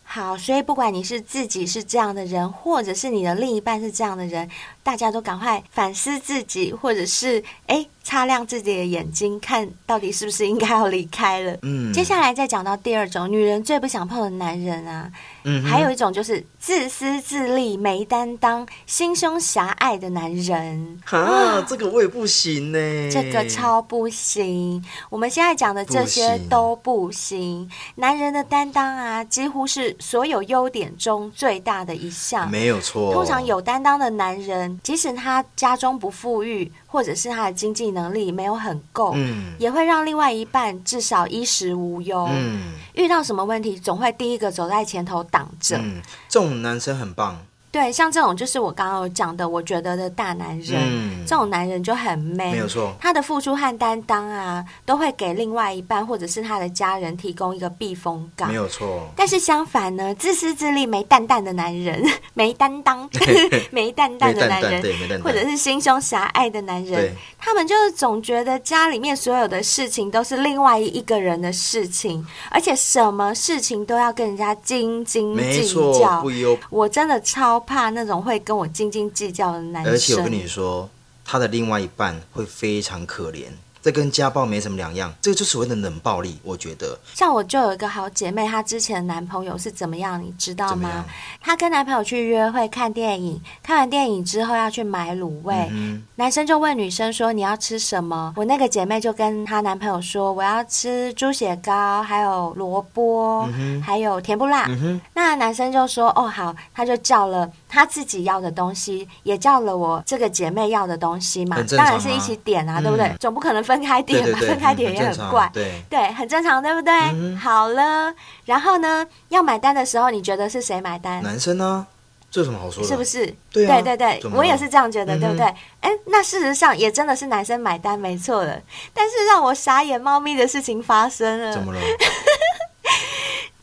好，所以不管你是自己是这样的人，或者是你的另一半是这样的人，大家都赶快反思自己，或者是哎。擦亮自己的眼睛，看到底是不是应该要离开了。嗯，接下来再讲到第二种女人最不想碰的男人啊，嗯，还有一种就是自私自利、没担当、心胸狭隘的男人。啊，啊这个我也不行呢，这个超不行。我们现在讲的这些都。不行男人的担当啊，几乎是所有优点中最大的一项。没有错。通常有担当的男人，即使他家中不富裕，或者是他的经济能力没有很够，嗯，也会让另外一半至少衣食无忧。嗯，遇到什么问题总会第一个走在前头挡着。嗯，这种男生很棒，对，像这种就是我刚刚有讲的，我觉得的大男人，嗯、这种男人就很 man，没有错。他的付出和担当啊，都会给另外一半或者是他的家人提供一个避风港，没有错。但是相反呢，自私自利、没担当的男人，没担当、没担当的男人，或者是心胸狭隘的男人，他们就是总觉得家里面所有的事情都是另外一个人的事情，而且什么事情都要跟人家斤斤计较。我真的超怕那种会跟我斤斤计较的男生。而且我跟你说，他的另外一半会非常可怜。这跟家暴没什么两样，这个就是所谓的冷暴力。我觉得，像我就有一个好姐妹，她之前的男朋友是怎么样，你知道吗？她跟男朋友去约会看电影，看完电影之后要去买卤味，嗯、男生就问女生说：“你要吃什么？”我那个姐妹就跟她男朋友说：“我要吃猪血糕，还有萝卜，嗯、还有甜不辣。嗯”那男生就说：“哦，好。”他就叫了他自己要的东西，也叫了我这个姐妹要的东西嘛，当然是一起点啊，嗯、对不对？总不可能分。开点嘛，分开点也很怪，对对，很正常，对不对？好了，然后呢，要买单的时候，你觉得是谁买单？男生呢？这有什么好说的？是不是？对对对，我也是这样觉得，对不对？哎，那事实上也真的是男生买单，没错的。但是让我傻眼猫咪的事情发生了，怎么了？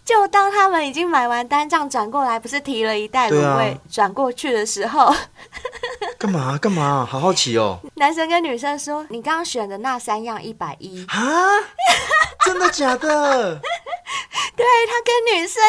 就当他们已经买完单账转过来，不是提了一袋卤味转过去的时候。干嘛干嘛？好好奇哦！男生跟女生说：“你刚刚选的那三样一百一啊？真的假的？” 对，他跟女生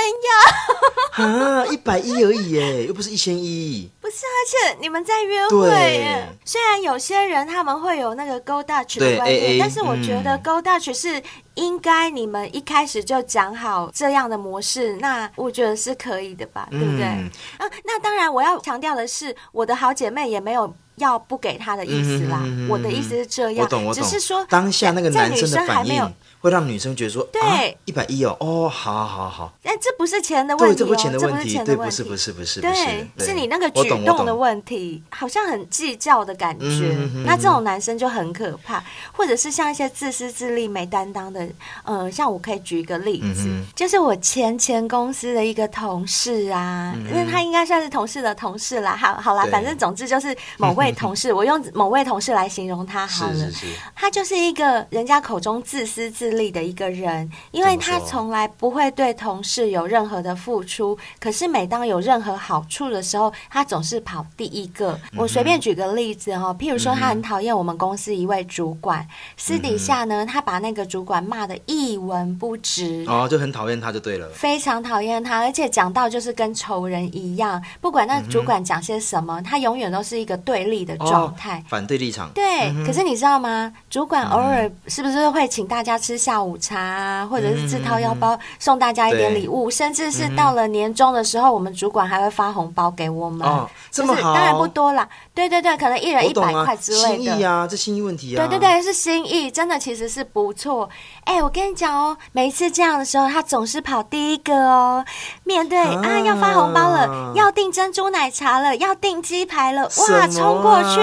要 啊，一百一而已耶，又不是一千一。不是，而且你们在约会耶。虽然有些人他们会有那个 Go Dutch 的观念，但是我觉得 Go Dutch 是应该你们一开始就讲好这样的模式，那我觉得是可以的吧，对不对？啊，那当然我要强调的是，我的好姐妹也没有。要不给他的意思啦，嗯、哼哼哼，我的意思是这样，我懂我懂，只是说当下那个男生的反应。会让女生觉得说，对，一百一哦，哦，好好好，哎，这不是钱的问题，哦，这不是钱的问题，对，不是不是不是，对，是你那个举动的问题，好像很计较的感觉。那这种男生就很可怕，或者是像一些自私自利、没担当的，呃，像我可以举一个例子，就是我前前公司的一个同事啊，因为他应该算是同事的同事啦，好好啦，反正总之就是某位同事，我用某位同事来形容他好了，他就是一个人家口中自私自。力的一个人，因为他从来不会对同事有任何的付出，可是每当有任何好处的时候，他总是跑第一个。我随便举个例子哈，譬如说他很讨厌我们公司一位主管，私底下呢，他把那个主管骂的一文不值，哦，就很讨厌他就对了，非常讨厌他，而且讲到就是跟仇人一样，不管那主管讲些什么，他永远都是一个对立的状态，反对立场。对，可是你知道吗？主管偶尔是不是会请大家吃？下午茶啊，或者是自掏腰包送大家一点礼物，甚至是到了年终的时候，我们主管还会发红包给我们。哦，这么好，当然不多啦。对对对，可能一人一百块之类的。心意啊，这心意问题啊。对对对，是心意，真的其实是不错。哎，我跟你讲哦，每一次这样的时候，他总是跑第一个哦。面对啊，要发红包了，要订珍珠奶茶了，要订鸡排了，哇，冲过去，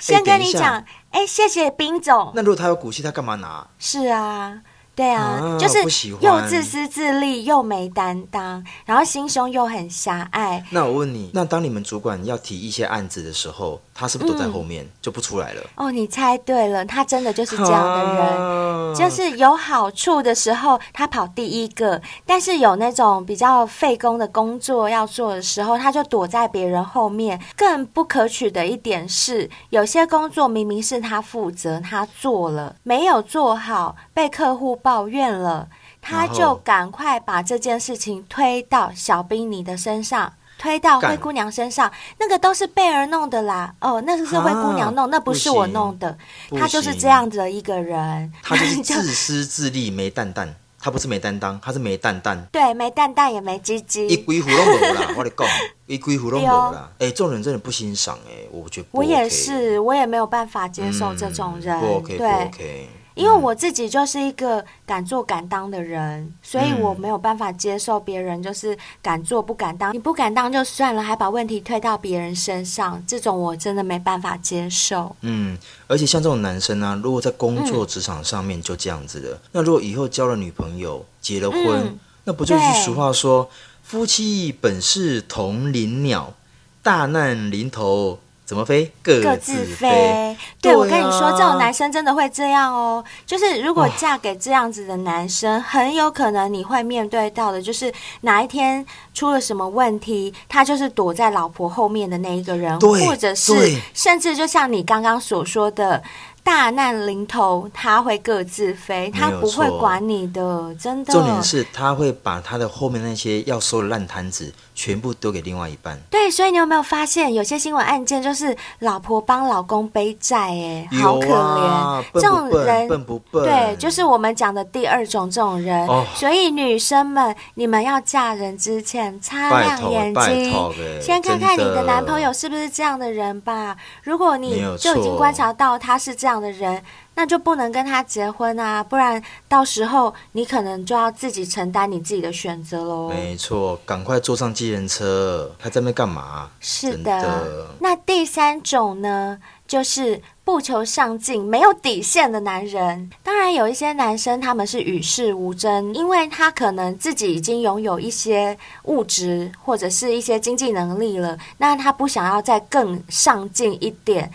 先跟你讲。哎，谢谢冰总。那如果他有骨气，他干嘛拿？是啊。对啊，啊就是又自私自利又没担当，然后心胸又很狭隘。那我问你，那当你们主管要提一些案子的时候，他是不是都在后面、嗯、就不出来了？哦，你猜对了，他真的就是这样的人，啊、就是有好处的时候他跑第一个，但是有那种比较费工的工作要做的时候，他就躲在别人后面。更不可取的一点是，有些工作明明是他负责，他做了没有做好，被客户。抱怨了，他就赶快把这件事情推到小兵你的身上，推到灰姑娘身上，那个都是贝儿弄的啦。哦，那个是灰姑娘弄，那不是我弄的。他就是这样子的一个人，他就是 自私自利，没蛋蛋。他不是没担当，他是没蛋蛋。对，没蛋蛋也没鸡鸡。一龟虎都没啦，我跟你讲，一龟虎都没啦。哎，这种人真的不欣赏哎，我觉得。我也是，我也没有办法接受这种人。不 OK，不 OK。因为我自己就是一个敢做敢当的人，所以我没有办法接受别人就是敢做不敢当。你不敢当就算了，还把问题推到别人身上，这种我真的没办法接受。嗯，而且像这种男生呢、啊，如果在工作职场上面就这样子的，嗯、那如果以后交了女朋友，结了婚，嗯、那不就是俗话说夫妻本是同林鸟？大难临头。怎么飞？各各自飞。对，我跟你说，这种男生真的会这样哦。就是如果嫁给这样子的男生，哦、很有可能你会面对到的，就是哪一天出了什么问题，他就是躲在老婆后面的那一个人，或者是甚至就像你刚刚所说的。大难临头，他会各自飞，他不会管你的，真的。重点是他会把他的后面那些要收的烂摊子全部丢给另外一半。对，所以你有没有发现，有些新闻案件就是老婆帮老公背债，哎，好可怜。啊、这种人笨不笨？对，就是我们讲的第二种这种人。哦、所以女生们，你们要嫁人之前擦亮眼睛，先看看你的男朋友是不是这样的人吧。如果你就已经观察到他是这样的人，那就不能跟他结婚啊，不然到时候你可能就要自己承担你自己的选择喽。没错，赶快坐上计程车，还在那干嘛？是的。的那第三种呢，就是。不求上进、没有底线的男人，当然有一些男生他们是与世无争，因为他可能自己已经拥有一些物质或者是一些经济能力了，那他不想要再更上进一点。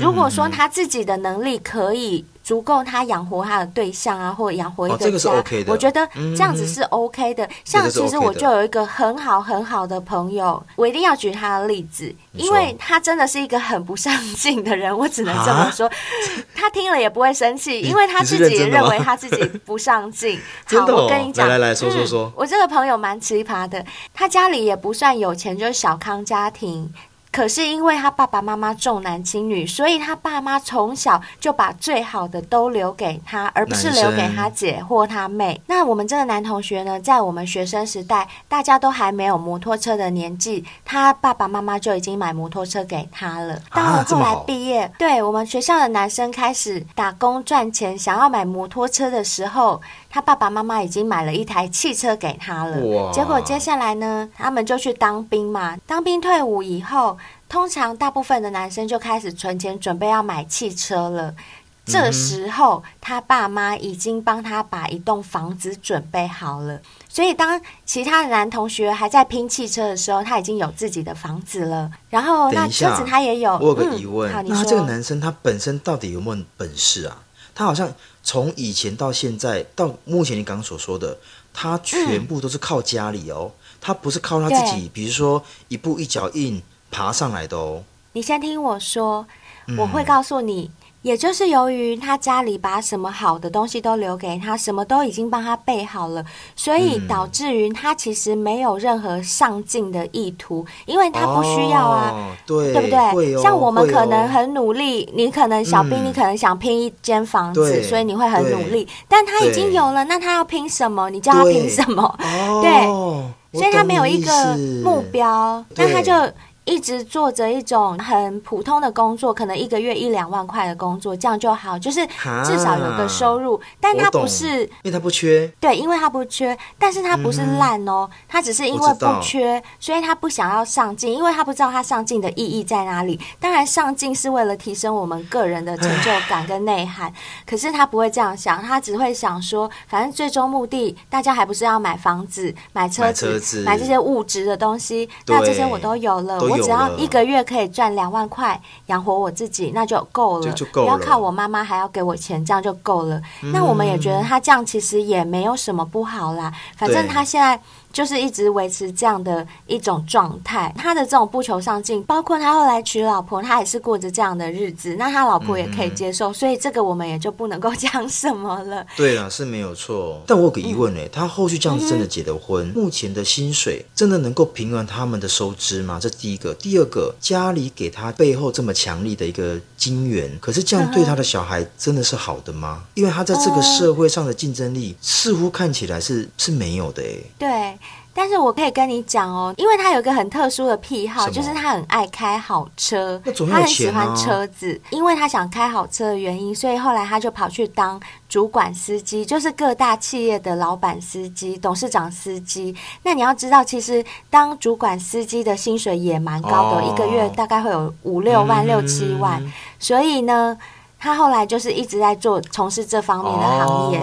如果说他自己的能力可以。足够他养活他的对象啊，或者养活一个家，哦这个是 OK 的，我觉得这样子是 OK 的。嗯、像其实我就有一个很好很好的朋友，我一定要举他的例子，因为他真的是一个很不上进的人，我只能这么说。啊、他听了也不会生气，因为他自己也认为他自己不上进。好，我跟你讲，来来来说说说，嗯、我这个朋友蛮奇葩的，他家里也不算有钱，就是小康家庭。可是因为他爸爸妈妈重男轻女，所以他爸妈从小就把最好的都留给他，而不是留给他姐或他妹。那我们这个男同学呢，在我们学生时代，大家都还没有摩托车的年纪，他爸爸妈妈就已经买摩托车给他了。到了后来毕业，对我们学校的男生开始打工赚钱，想要买摩托车的时候，他爸爸妈妈已经买了一台汽车给他了。结果接下来呢，他们就去当兵嘛。当兵退伍以后，通常大部分的男生就开始存钱，准备要买汽车了。这时候，他爸妈已经帮他把一栋房子准备好了。所以，当其他的男同学还在拼汽车的时候，他已经有自己的房子了。然后，那车子他也有。我有个疑问，嗯、那这个男生他本身到底有没有本事啊？他好像。从以前到现在到目前，你刚刚所说的，他全部都是靠家里哦，嗯、他不是靠他自己，比如说一步一脚印爬上来的哦。你先听我说，我会告诉你。嗯也就是由于他家里把什么好的东西都留给他，什么都已经帮他备好了，所以导致于他其实没有任何上进的意图，因为他不需要啊，哦、对，对不对？哦、像我们可能很努力，哦、你可能小兵，你可能想拼一间房子，嗯、所以你会很努力，但他已经有了，那他要拼什么？你叫他拼什么？对，所以他没有一个目标，那他就。一直做着一种很普通的工作，可能一个月一两万块的工作，这样就好，就是至少有个收入。但他不是，因为他不缺。对，因为他不缺，但是他不是烂哦，嗯、他只是因为不缺，所以他不想要上进，因为他不知道他上进的意义在哪里。当然，上进是为了提升我们个人的成就感跟内涵，可是他不会这样想，他只会想说，反正最终目的，大家还不是要买房子、买车子、买，车子买这些物质的东西？那这些我都有了。我只要一个月可以赚两万块养活我自己，那就够了。就就够了。不要靠我妈妈还要给我钱，这样就够了。嗯、那我们也觉得他这样其实也没有什么不好啦。反正他现在。就是一直维持这样的一种状态，他的这种不求上进，包括他后来娶老婆，他也是过着这样的日子，那他老婆也可以接受，嗯、所以这个我们也就不能够 讲什么了。对啊，是没有错。但我有个疑问呢，嗯、他后续这样子真的结了婚，嗯、目前的薪水真的能够平衡他们的收支吗？这第一个，第二个，家里给他背后这么强力的一个金援，可是这样对他的小孩真的是好的吗？因为他在这个社会上的竞争力似乎看起来是是没有的哎。对。但是我可以跟你讲哦，因为他有一个很特殊的癖好，就是他很爱开好车，啊、他很喜欢车子，因为他想开好车的原因，所以后来他就跑去当主管司机，就是各大企业的老板司机、董事长司机。那你要知道，其实当主管司机的薪水也蛮高的，哦、一个月大概会有五六万、嗯、六七万。所以呢，他后来就是一直在做从事这方面的行业，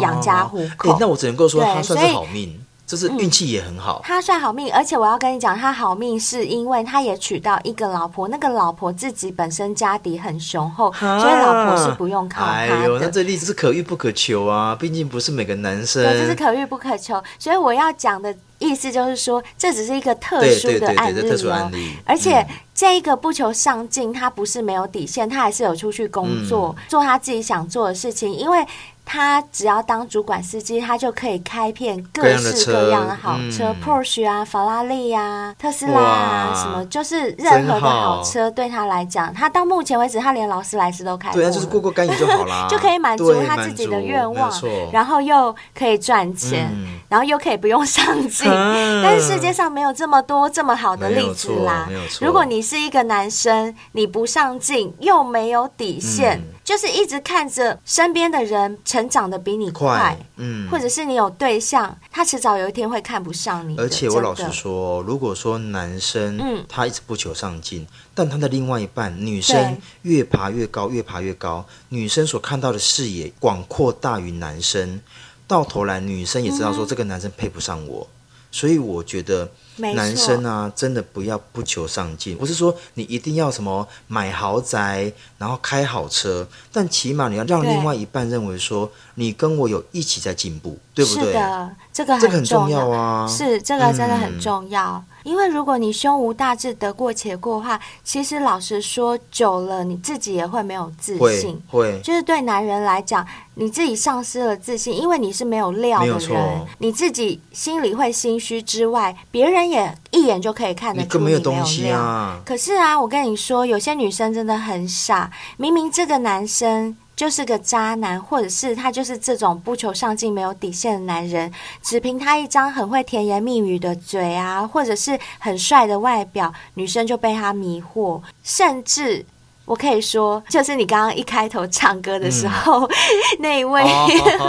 养、哦、家糊口、欸。那我只能够说，他算是好命。就是运气也很好。他算好命，而且我要跟你讲，他好命是因为他也娶到一个老婆，那个老婆自己本身家底很雄厚，啊、所以老婆是不用靠他的。哎呦，那这例子是可遇不可求啊，毕竟不是每个男生。对，这是可遇不可求，所以我要讲的。意思就是说，这只是一个特殊的案例哦，而且这一个不求上进，他不是没有底线，他还是有出去工作，做他自己想做的事情，因为。他只要当主管司机，他就可以开遍各式各样的好车，Porsche 啊、法拉利啊、特斯拉啊，什么就是任何的好车，对他来讲，他到目前为止，他连劳斯莱斯都开过。对啊，就是过过干瘾就好了，就可以满足他自己的愿望，然后又可以赚钱、嗯，然后又可以不用上进、嗯。但是世界上没有这么多这么好的例子啦。如果你是一个男生，你不上进又没有底线。嗯就是一直看着身边的人成长的比你快，嗯，或者是你有对象，他迟早有一天会看不上你。而且我老实说，如果说男生，嗯，他一直不求上进，但他的另外一半女生越爬越高，越爬越高，女生所看到的视野广阔大于男生，到头来女生也知道说这个男生配不上我，嗯，所以我觉得。男生啊，真的不要不求上进。不是说你一定要什么买豪宅，然后开好车，但起码你要让另外一半认为说，你跟我有一起在进步，对不对？是的，这个这个很重要啊。是，这个真的很重要。嗯因为如果你胸无大志、得过且过的话，其实老实说，久了你自己也会没有自信。会，会就是对男人来讲，你自己丧失了自信，因为你是没有料的人，你自己心里会心虚之外，别人也一眼就可以看得出你没有料。可是啊，我跟你说，有些女生真的很傻，明明这个男生。就是个渣男，或者是他就是这种不求上进、没有底线的男人，只凭他一张很会甜言蜜语的嘴啊，或者是很帅的外表，女生就被他迷惑。甚至我可以说，就是你刚刚一开头唱歌的时候，嗯、那一位，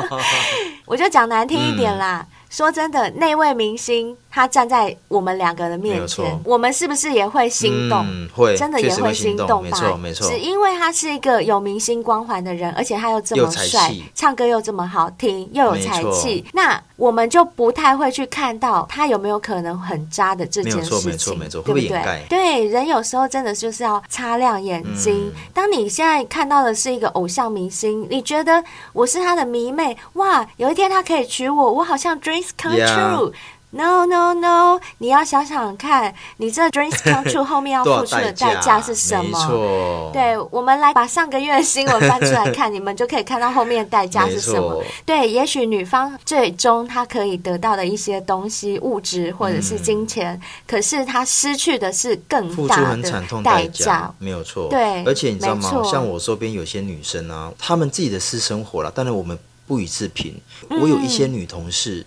我就讲难听一点啦。嗯说真的，那位明星他站在我们两个的面前，我们是不是也会心动？嗯、会，真的也会心动吧？没错，没错。只因为他是一个有明星光环的人，而且他又这么帅，唱歌又这么好听，又有才气，那我们就不太会去看到他有没有可能很渣的这件事情，没错，没错，对不对？对，人有时候真的就是要擦亮眼睛、嗯。当你现在看到的是一个偶像明星，你觉得我是他的迷妹，哇，有一天他可以娶我，我好像 dreams come true. No, no, no！你要想想看，你这 dreams come true 后面要付出的代价是什么？没错。对，我们来把上个月的新闻翻出来看，你们就可以看到后面的代价是什么。对，也许女方最终她可以得到的一些东西，物质或者是金钱，嗯、可是她失去的是更大的代价。没有错。对，而且你知道吗？像我周边有些女生啊，她们自己的私生活了，当然我们不予置评。我有一些女同事。嗯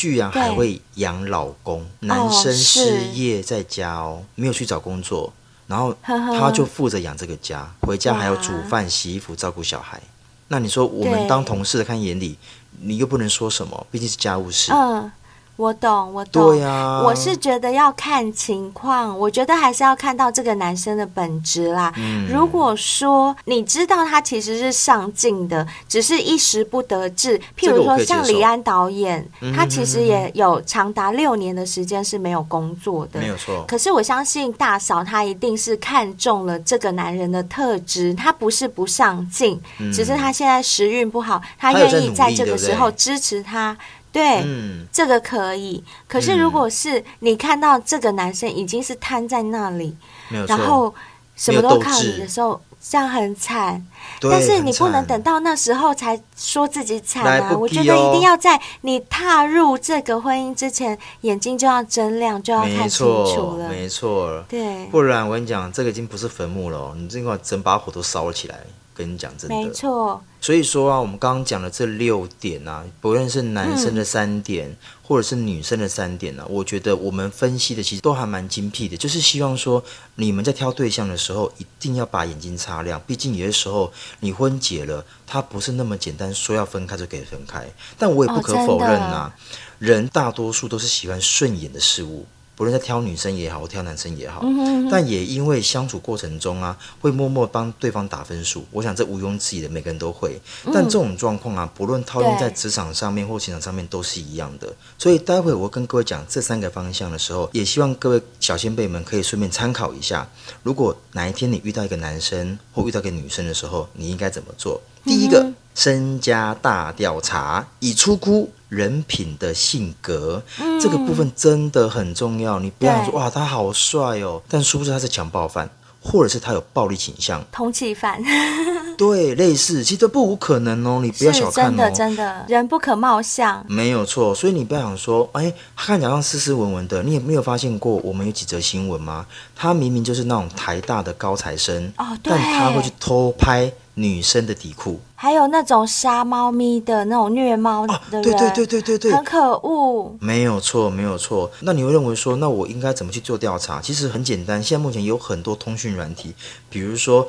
居然还会养老公，男生失业在家哦，没有去找工作，然后他就负责养这个家，回家还要煮饭、洗衣服、照顾小孩。那你说我们当同事的看眼里，你又不能说什么，毕竟是家务事。嗯我懂，我懂。对啊，我是觉得要看情况，我觉得还是要看到这个男生的本质啦。嗯，如果说你知道他其实是上进的，只是一时不得志，譬如说像李安导演，他其实也有长达六年的时间是没有工作的，没有错。可是我相信大嫂她一定是看中了这个男人的特质，他不是不上进，嗯，只是他现在时运不好，他愿意在这个时候支持他。对、嗯，这个可以。可是如果是你看到这个男生已经是瘫在那里，嗯、然后什么都靠你的时候，这样很惨。但是你不能等到那时候才说自己惨啊！我觉得一定要在你踏入这个婚姻之前，眼睛就要睁亮，就要看清楚了。没错，对，不然我跟你讲，这个已经不是坟墓了，你这块整把火都烧了起来。跟你讲真的，没错。所以说啊，我们刚刚讲的这六点啊，不论是男生的三点，嗯，或者是女生的三点呢，啊，我觉得我们分析的其实都还蛮精辟的。就是希望说，你们在挑对象的时候，一定要把眼睛擦亮。毕竟有些时候你婚结了，他不是那么简单，说要分开就可以分开。但我也不可否认啊，哦，人大多数都是喜欢顺眼的事物。不论在挑女生也好，或挑男生也好，嗯哼嗯哼，但也因为相处过程中啊，会默默帮对方打分数。我想这毋庸置疑的，每个人都会。但这种状况啊，不论套用在职场上面或情场上面，都是一样的。所以待会我会跟各位讲这三个方向的时候，也希望各位小先辈们可以顺便参考一下。如果哪一天你遇到一个男生或遇到一个女生的时候，你应该怎么做？第一个，身家大调查，以出估人品的性格，嗯，这个部分真的很重要。你不要想说哇，他好帅哦，但殊不知他是强暴犯，或者是他有暴力倾向，通缉犯。对，类似，其实都不无可能哦。你不要小看哦，真的真的，人不可貌相。没有错，所以你不要想说，哎，他看起来像斯斯文文的，你也没有发现过我们有几则新闻吗？他明明就是那种台大的高材生，哦，对，但他会去偷拍。女生的底裤，还有那种杀猫咪的那种虐猫的人，对对对对对对，很可恶。没有错，没有错。那你会认为说，那我应该怎么去做调查？其实很简单，现在目前有很多通讯软体，比如说。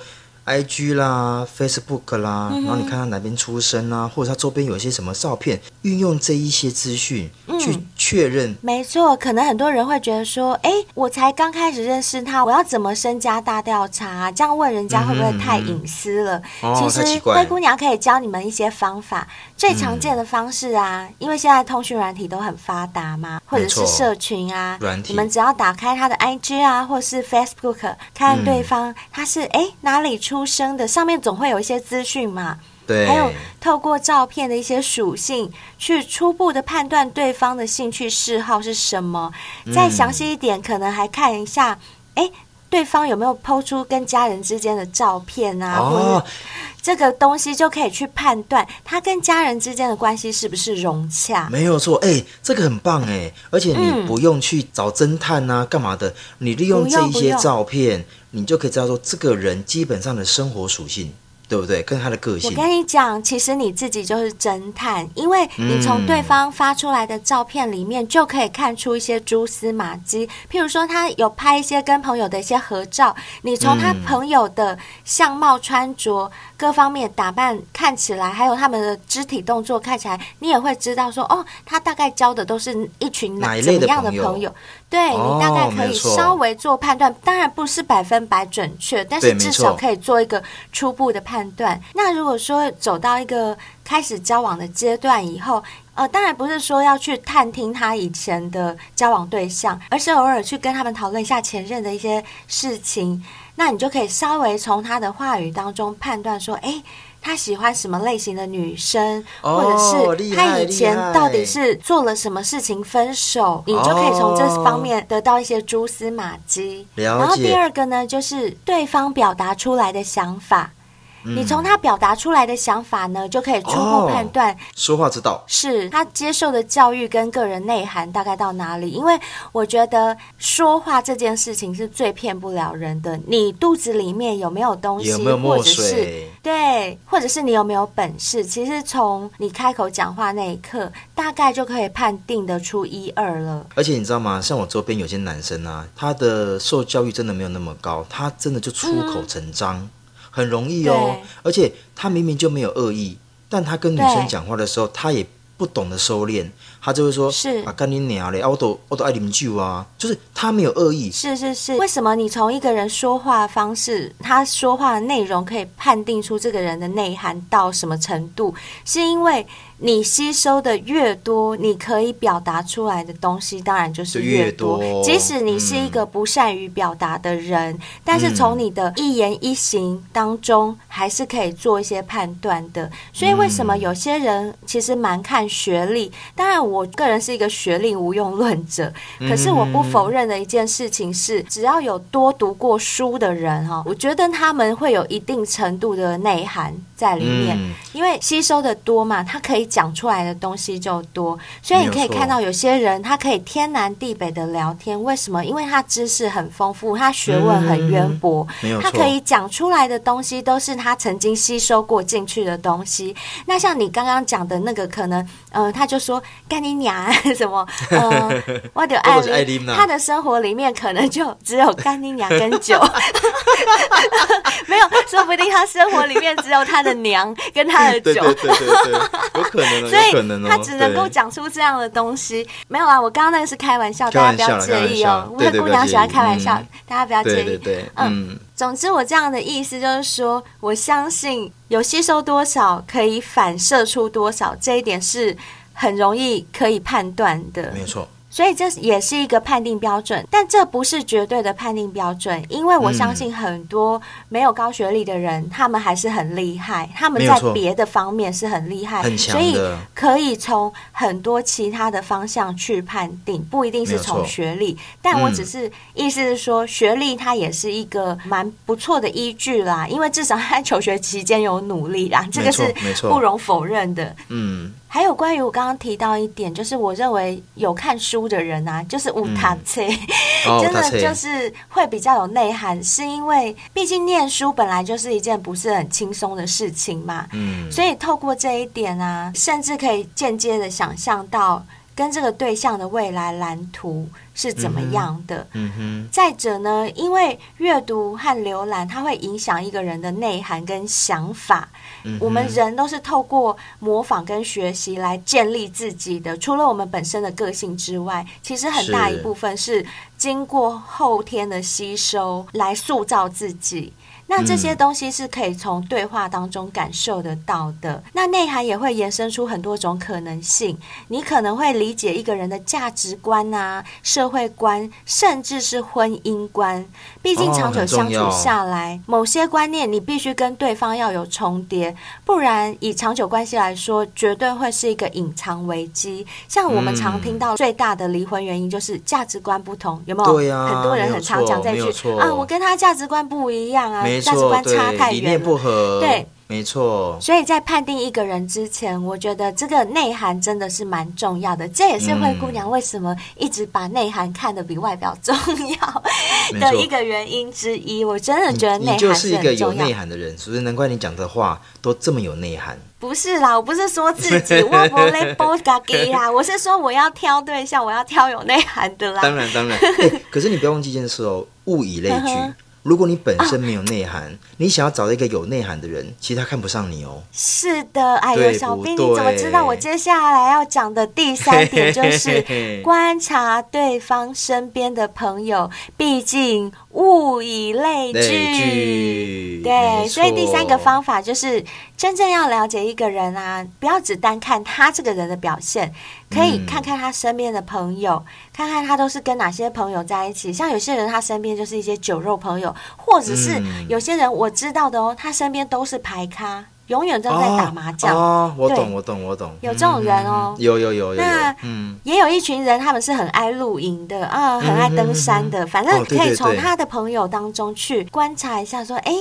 I G 啦，Facebook 啦，嗯，然后你看他哪边出生啊，或者他周边有一些什么照片，运用这一些资讯去确认。嗯，没错，可能很多人会觉得说，哎，我才刚开始认识他，我要怎么身家大调查啊？这样问人家会不会太隐私了？其实灰姑娘可以教你们一些方法。最常见的方式啊，因为现在通讯软体都很发达嘛，或者是社群啊，你们只要打开他的 I G 啊，或是 Facebook，看对方他是哎哪里出生的，上面总会有一些资讯嘛。对，还有透过照片的一些属性，去初步的判断对方的兴趣嗜好是什么。再详细一点，可能还看一下，哎，对方有没有 PO 出跟家人之间的照片啊？哦。这个东西就可以去判断他跟家人之间的关系是不是融洽。没有错，哎，这个很棒哎，而且你不用去找侦探啊，干嘛的？你利用这一些照片，你就可以知道说这个人基本上的生活属性。对不对？跟他的个性，我跟你讲，其实你自己就是侦探，因为你从对方发出来的照片里面就可以看出一些蛛丝马迹。譬如说，他有拍一些跟朋友的一些合照，你从他朋友的相貌、穿着各方面打扮看起来，还有他们的肢体动作看起来，你也会知道说，哦，他大概交的都是一群哪怎么样的朋友。对，你大概可以稍微做判断，当然不是百分百准确，但是至少可以做一个初步的判断。那如果说走到一个开始交往的阶段以后，呃，当然不是说要去探听他以前的交往对象，而是偶尔去跟他们讨论一下前任的一些事情，那你就可以稍微从他的话语当中判断说，哎。他喜欢什么类型的女生，或者是他以前到底是做了什么事情分手，你就可以从这方面得到一些蛛丝马迹。然后第二个呢，就是对方表达出来的想法。你从他表达出来的想法呢，就可以初步判断、哦、说话之道，是他接受的教育跟个人内涵大概到哪里。因为我觉得说话这件事情是最骗不了人的。你肚子里面有没有东西，有没有墨水，或者是对，或者是你有没有本事？其实从你开口讲话那一刻，大概就可以判定得出一二了。而且你知道吗？像我周边有些男生啊，他的受教育真的没有那么高，他真的就出口成章。嗯很容易哦，而且他明明就没有恶意，但他跟女生讲话的时候，他也不懂得收敛，他就会说：“是啊，干你娘嘞！啊，我都我都爱你们舅啊。”就是他没有恶意。是是是，为什么你从一个人说话的方式，他说话的内容可以判定出这个人的内涵到什么程度？是因为。你吸收的越多，你可以表达出来的东西当然就是越多。越多，即使你是一个不善于表达的人，嗯，但是从你的一言一行当中，还是可以做一些判断的。所以为什么有些人其实蛮看学历？当然，我个人是一个学历无用论者，可是我不否认的一件事情是，只要有多读过书的人哈，我觉得他们会有一定程度的内涵在里面，因为吸收的多嘛，他可以。讲出来的东西就多，所以你可以看到有些人他可以天南地北的聊天，为什么？因为他知识很丰富，他学问很渊博，嗯，他可以讲出来的东西都是他曾经吸收过进去的东西。那像你刚刚讲的那个，可能呃，他就说干你娘什么，呃，我的爱琳，他的生活里面可能就只有干你娘跟酒，没有，说不定他生活里面只有他的娘跟他的酒，对对对对对，有可能，所以他只能够讲出这样的东西。没有啊，我刚刚那个是开玩笑，大家不要介意哦。我的姑娘喜欢开玩笑，大家不要介意。嗯。总之，我这样的意思就是说，我相信有吸收多少，可以反射出多少，这一点是很容易可以判断的。没错。所以这也是一个判定标准，但这不是绝对的判定标准，因为我相信很多没有高学历的人，嗯、他们还是很厉害，他们在别的方面是很厉害，所以可以从很多其他的方向去判定，不一定是从学历。但我只是意思是说，学历它也是一个蛮不错的依据啦，因为至少在求学期间有努力啦，这个是不容否认的。嗯。还有关于我刚刚提到一点，就是我认为有看书的人啊，就是有读册，真的就是会比较有内涵，是因为毕竟念书本来就是一件不是很轻松的事情嘛。嗯，所以透过这一点啊，甚至可以间接的想象到跟这个对象的未来蓝图是怎么样的。嗯哼。再者呢，因为阅读和浏览，它会影响一个人的内涵跟想法。我们人都是透过模仿跟学习来建立自己的，除了我们本身的个性之外，其实很大一部分是经过后天的吸收来塑造自己。那这些东西是可以从对话当中感受得到的。嗯、那内涵也会延伸出很多种可能性。你可能会理解一个人的价值观啊、社会观，甚至是婚姻观。毕竟长久相处下来，哦、某些观念你必须跟对方要有重叠，不然以长久关系来说，绝对会是一个隐藏危机。像我们常听到最大的离婚原因就是价值观不同，有没有？对啊、很多人很常讲这句啊，我跟他价值观不一样啊。价值观差太远，理念不合。对，没错。所以在判定一个人之前，我觉得这个内涵真的是蛮重要的。这也是灰姑娘为什么一直把内涵看得比外表重要的一个原因之一。我真的觉得内涵就是一个有内涵的人，所以难怪你讲的话都这么有内涵。不是啦，我不是说自己我不来包嘎给啦，我是说我要挑对象，我要挑有内涵的啦。当然，当然。欸，可是你不要忘记一件事哦，物以类聚。如果你本身没有内涵，啊、你想要找一个有内涵的人，其实他看不上你哦。是的，哎呦，小兵，你怎么知道我接下来要讲的第三点就是观察对方身边的朋友？毕竟物以类聚，类聚对，所以第三个方法就是真正要了解一个人啊，不要只单看他这个人的表现。可以看看他身边的朋友，嗯、看看他都是跟哪些朋友在一起。像有些人，他身边就是一些酒肉朋友，或者是有些人我知道的哦，他身边都是牌咖，永远都在打麻将。哦，我懂，我懂，我懂。有这种人哦，有有有有。那嗯，也有一群人，他们是很爱露营的啊，很爱登山的。反正可以从他的朋友当中去观察一下，说，哎，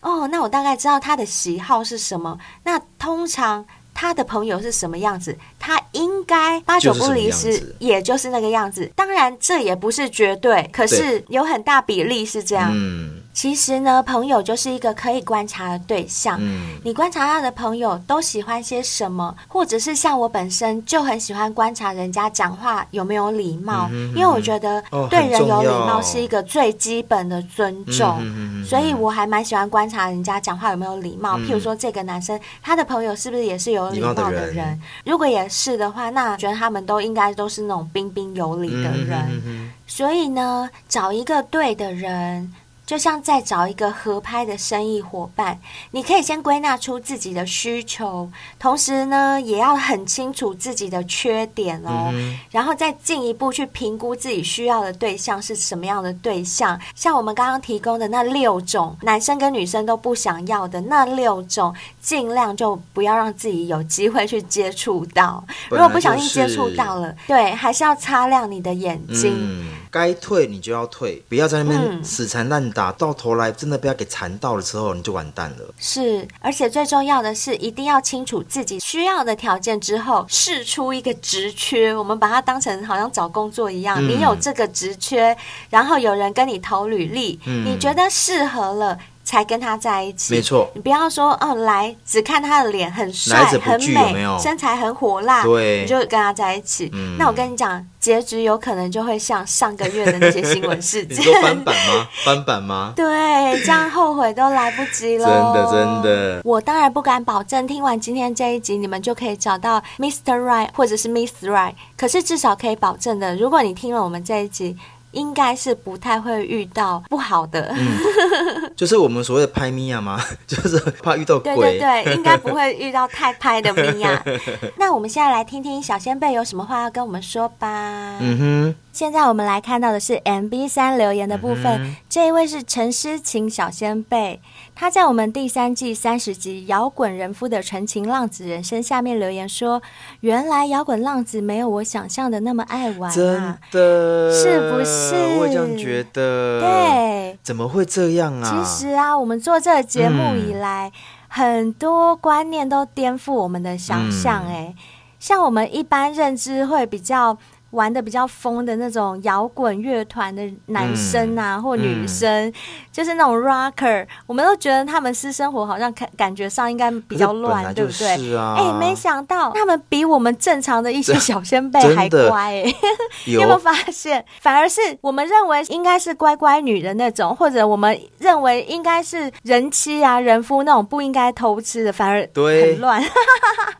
哦，那我大概知道他的喜好是什么。那通常。他的朋友是什么样子，他应该八九不离十，也就是那个样子。当然，这也不是绝对，可是有很大比例是这样。嗯。其实呢，朋友就是一个可以观察的对象。嗯，你观察他的朋友都喜欢些什么，或者是像我本身就很喜欢观察人家讲话有没有礼貌，因为我觉得对人有礼貌是一个最基本的尊重，哦、所以我还蛮喜欢观察人家讲话有没有礼貌。嗯、譬如说，这个男生他的朋友是不是也是有礼貌的人？的人如果也是的话，那我觉得他们都应该都是那种彬彬有礼的人。所以呢，找一个对的人。就像在找一个合拍的生意伙伴，你可以先归纳出自己的需求，同时呢，也要很清楚自己的缺点哦，嗯、然后再进一步去评估自己需要的对象是什么样的对象。像我们刚刚提供的那六种，男生跟女生都不想要的那六种，尽量就不要让自己有机会去接触到。就是、如果不小心接触到了，对，还是要擦亮你的眼睛。嗯该退你就要退，不要在那边死缠烂打，嗯、到头来真的不要给缠到了之后，你就完蛋了。是，而且最重要的是，一定要清楚自己需要的条件之后，试出一个职缺，我们把它当成好像找工作一样，嗯、你有这个职缺，然后有人跟你投履历，嗯、你觉得适合了。才跟他在一起。没错，你不要说哦，来只看他的脸很帅很美，有没有身材很火辣，对，你就跟他在一起。嗯、那我跟你讲，结局有可能就会像上个月的那些新闻事件。你说翻版吗？翻版吗？对，这样后悔都来不及了。真的，真的。我当然不敢保证，听完今天这一集，你们就可以找到 Mr. Right 或者是 Miss Right。可是至少可以保证的，如果你听了我们这一集。应该是不太会遇到不好的，嗯、就是我们所谓的拍咪呀吗？就是怕遇到鬼。对对对，应该不会遇到太拍的咪呀。那我们现在来听听小先辈有什么话要跟我们说吧。嗯哼。现在我们来看到的是 MB 三留言的部分，嗯、这一位是陈诗晴小仙贝，他在我们第三季三十集《摇滚人夫的纯情浪子人生》下面留言说：“原来摇滚浪子没有我想象的那么爱玩啊，真的是不是？我这样觉得，对，怎么会这样啊？其实啊，我们做这个节目以来，嗯、很多观念都颠覆我们的想象，哎，像我们一般认知会比较。”玩的比较疯的那种摇滚乐团的男生啊，嗯、或女生，嗯、就是那种 rocker，我们都觉得他们私生活好像感感觉上应该比较乱，啊、对不对？是啊哎、欸，没想到他们比我们正常的一些小先辈还乖哎、有没有发现？反而是我们认为应该是乖乖女的那种，或者我们认为应该是人妻啊、人夫那种不应该偷吃的，反而很乱，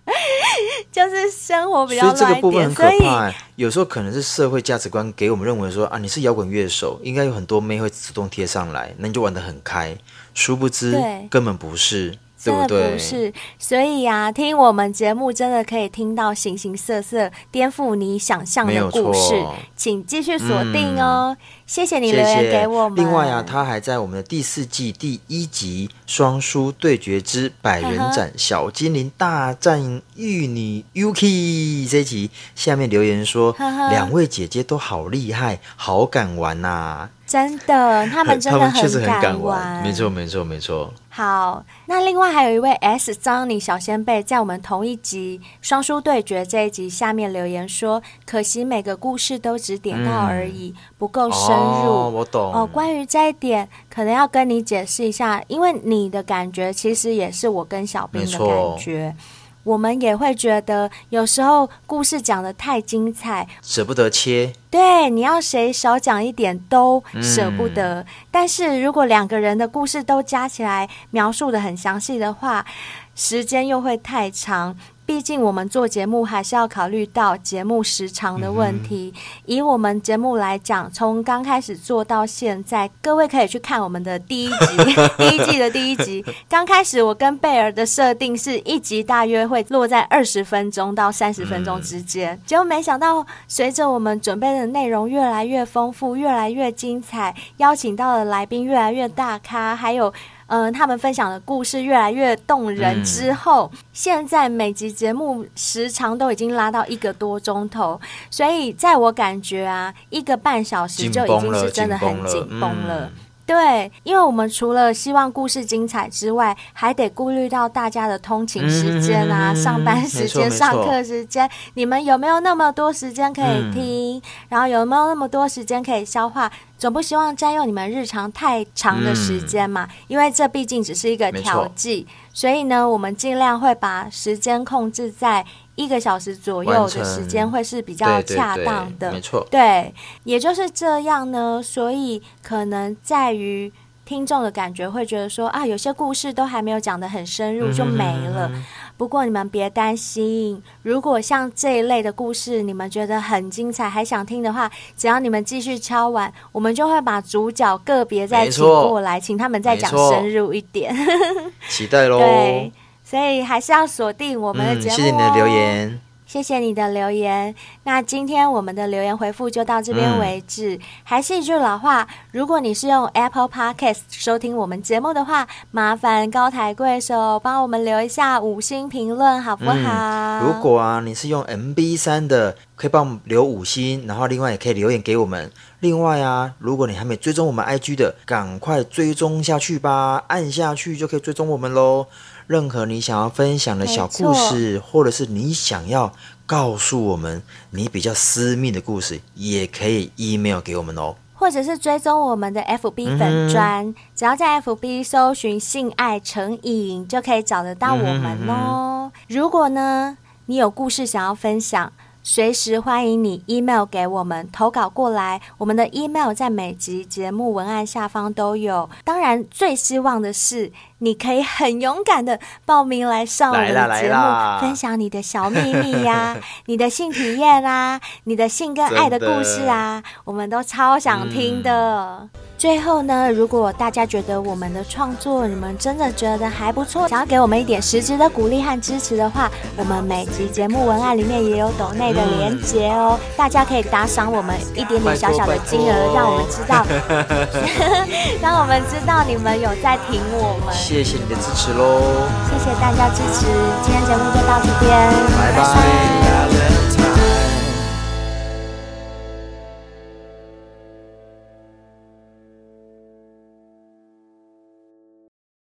就是生活比较乱一点，所以。有时候可能是社会价值观给我们认为说啊，你是摇滚乐手，应该有很多妹会主动贴上来，那你就玩得很开。殊不知，根本不是，对不对？不是。所以啊，听我们节目真的可以听到形形色色、颠覆你想象的故事，请继续锁定哦。嗯谢谢你留言给我们。另外啊，他还在我们的第四季第一集《双书对决之百人斩小精灵大战玉女 Yuki》这一集下面留言说：“两位姐姐都好厉害，好敢玩呐、啊！”真的，他们真的很敢玩。没错，没错，没错。好，那另外还有一位 S 张你小先辈在我们同一集《双书对决》这一集下面留言说：“可惜每个故事都只点到而已，嗯、不够深入。哦”我懂哦。关于这一点，可能要跟你解释一下，因为你的感觉其实也是我跟小兵的感觉。我们也会觉得有时候故事讲得太精彩，舍不得切。对，你要谁少讲一点都舍不得。嗯、但是如果两个人的故事都加起来描述的很详细的话，时间又会太长。毕竟我们做节目还是要考虑到节目时长的问题。嗯、以我们节目来讲，从刚开始做到现在，各位可以去看我们的第一集，第一季的第一集。刚开始我跟贝尔的设定是一集大约会落在二十分钟到三十分钟之间，嗯、结果没想到随着我们准备的内容越来越丰富，越来越精彩，邀请到的来宾越来越大咖，还有。嗯、呃，他们分享的故事越来越动人之后，嗯、现在每集节目时长都已经拉到一个多钟头，所以在我感觉啊，一个半小时就已经是真的很紧绷了。了对，因为我们除了希望故事精彩之外，还得顾虑到大家的通勤时间啊、嗯、上班时间、上课时间，你们有没有那么多时间可以听？嗯、然后有没有那么多时间可以消化？总不希望占用你们日常太长的时间嘛？嗯、因为这毕竟只是一个调剂，所以呢，我们尽量会把时间控制在。一个小时左右的时间会是比较恰当的，没错。对，也就是这样呢。所以可能在于听众的感觉会觉得说啊，有些故事都还没有讲得很深入就没了。嗯、不过你们别担心，如果像这一类的故事你们觉得很精彩，还想听的话，只要你们继续敲完，我们就会把主角个别再请过来，请他们再讲深入一点。期待喽。对。所以还是要锁定我们的节目哦。谢谢你的留言，谢谢你的留言。那今天我们的留言回复就到这边为止。嗯、还是一句老话，如果你是用 Apple Podcast 收听我们节目的话，麻烦高抬贵手帮我们留一下五星评论，好不好？嗯、如果啊你是用 MB 三的，可以帮我们留五星，然后另外也可以留言给我们。另外啊，如果你还没追踪我们 IG 的，赶快追踪下去吧，按下去就可以追踪我们喽。任何你想要分享的小故事，或者是你想要告诉我们你比较私密的故事，也可以 email 给我们哦。或者是追踪我们的 FB 粉砖，嗯、只要在 FB 搜寻“性爱成瘾”就可以找得到我们哦。嗯、如果呢，你有故事想要分享，随时欢迎你 email 给我们投稿过来，我们的 email 在每集节目文案下方都有。当然，最希望的是你可以很勇敢的报名来上我们的节目，分享你的小秘密呀、啊、你的性体验啊、你的性跟爱的故事啊，我们都超想听的。嗯最后呢，如果大家觉得我们的创作，你们真的觉得还不错，想要给我们一点实质的鼓励和支持的话，我们每集节目文案里面也有抖内的连结哦，嗯、大家可以打赏我们一点点小小的金额，让我们知道，让我们知道你们有在听我们。谢谢你的支持喽！谢谢大家支持，今天节目就到这边，拜拜。拜拜。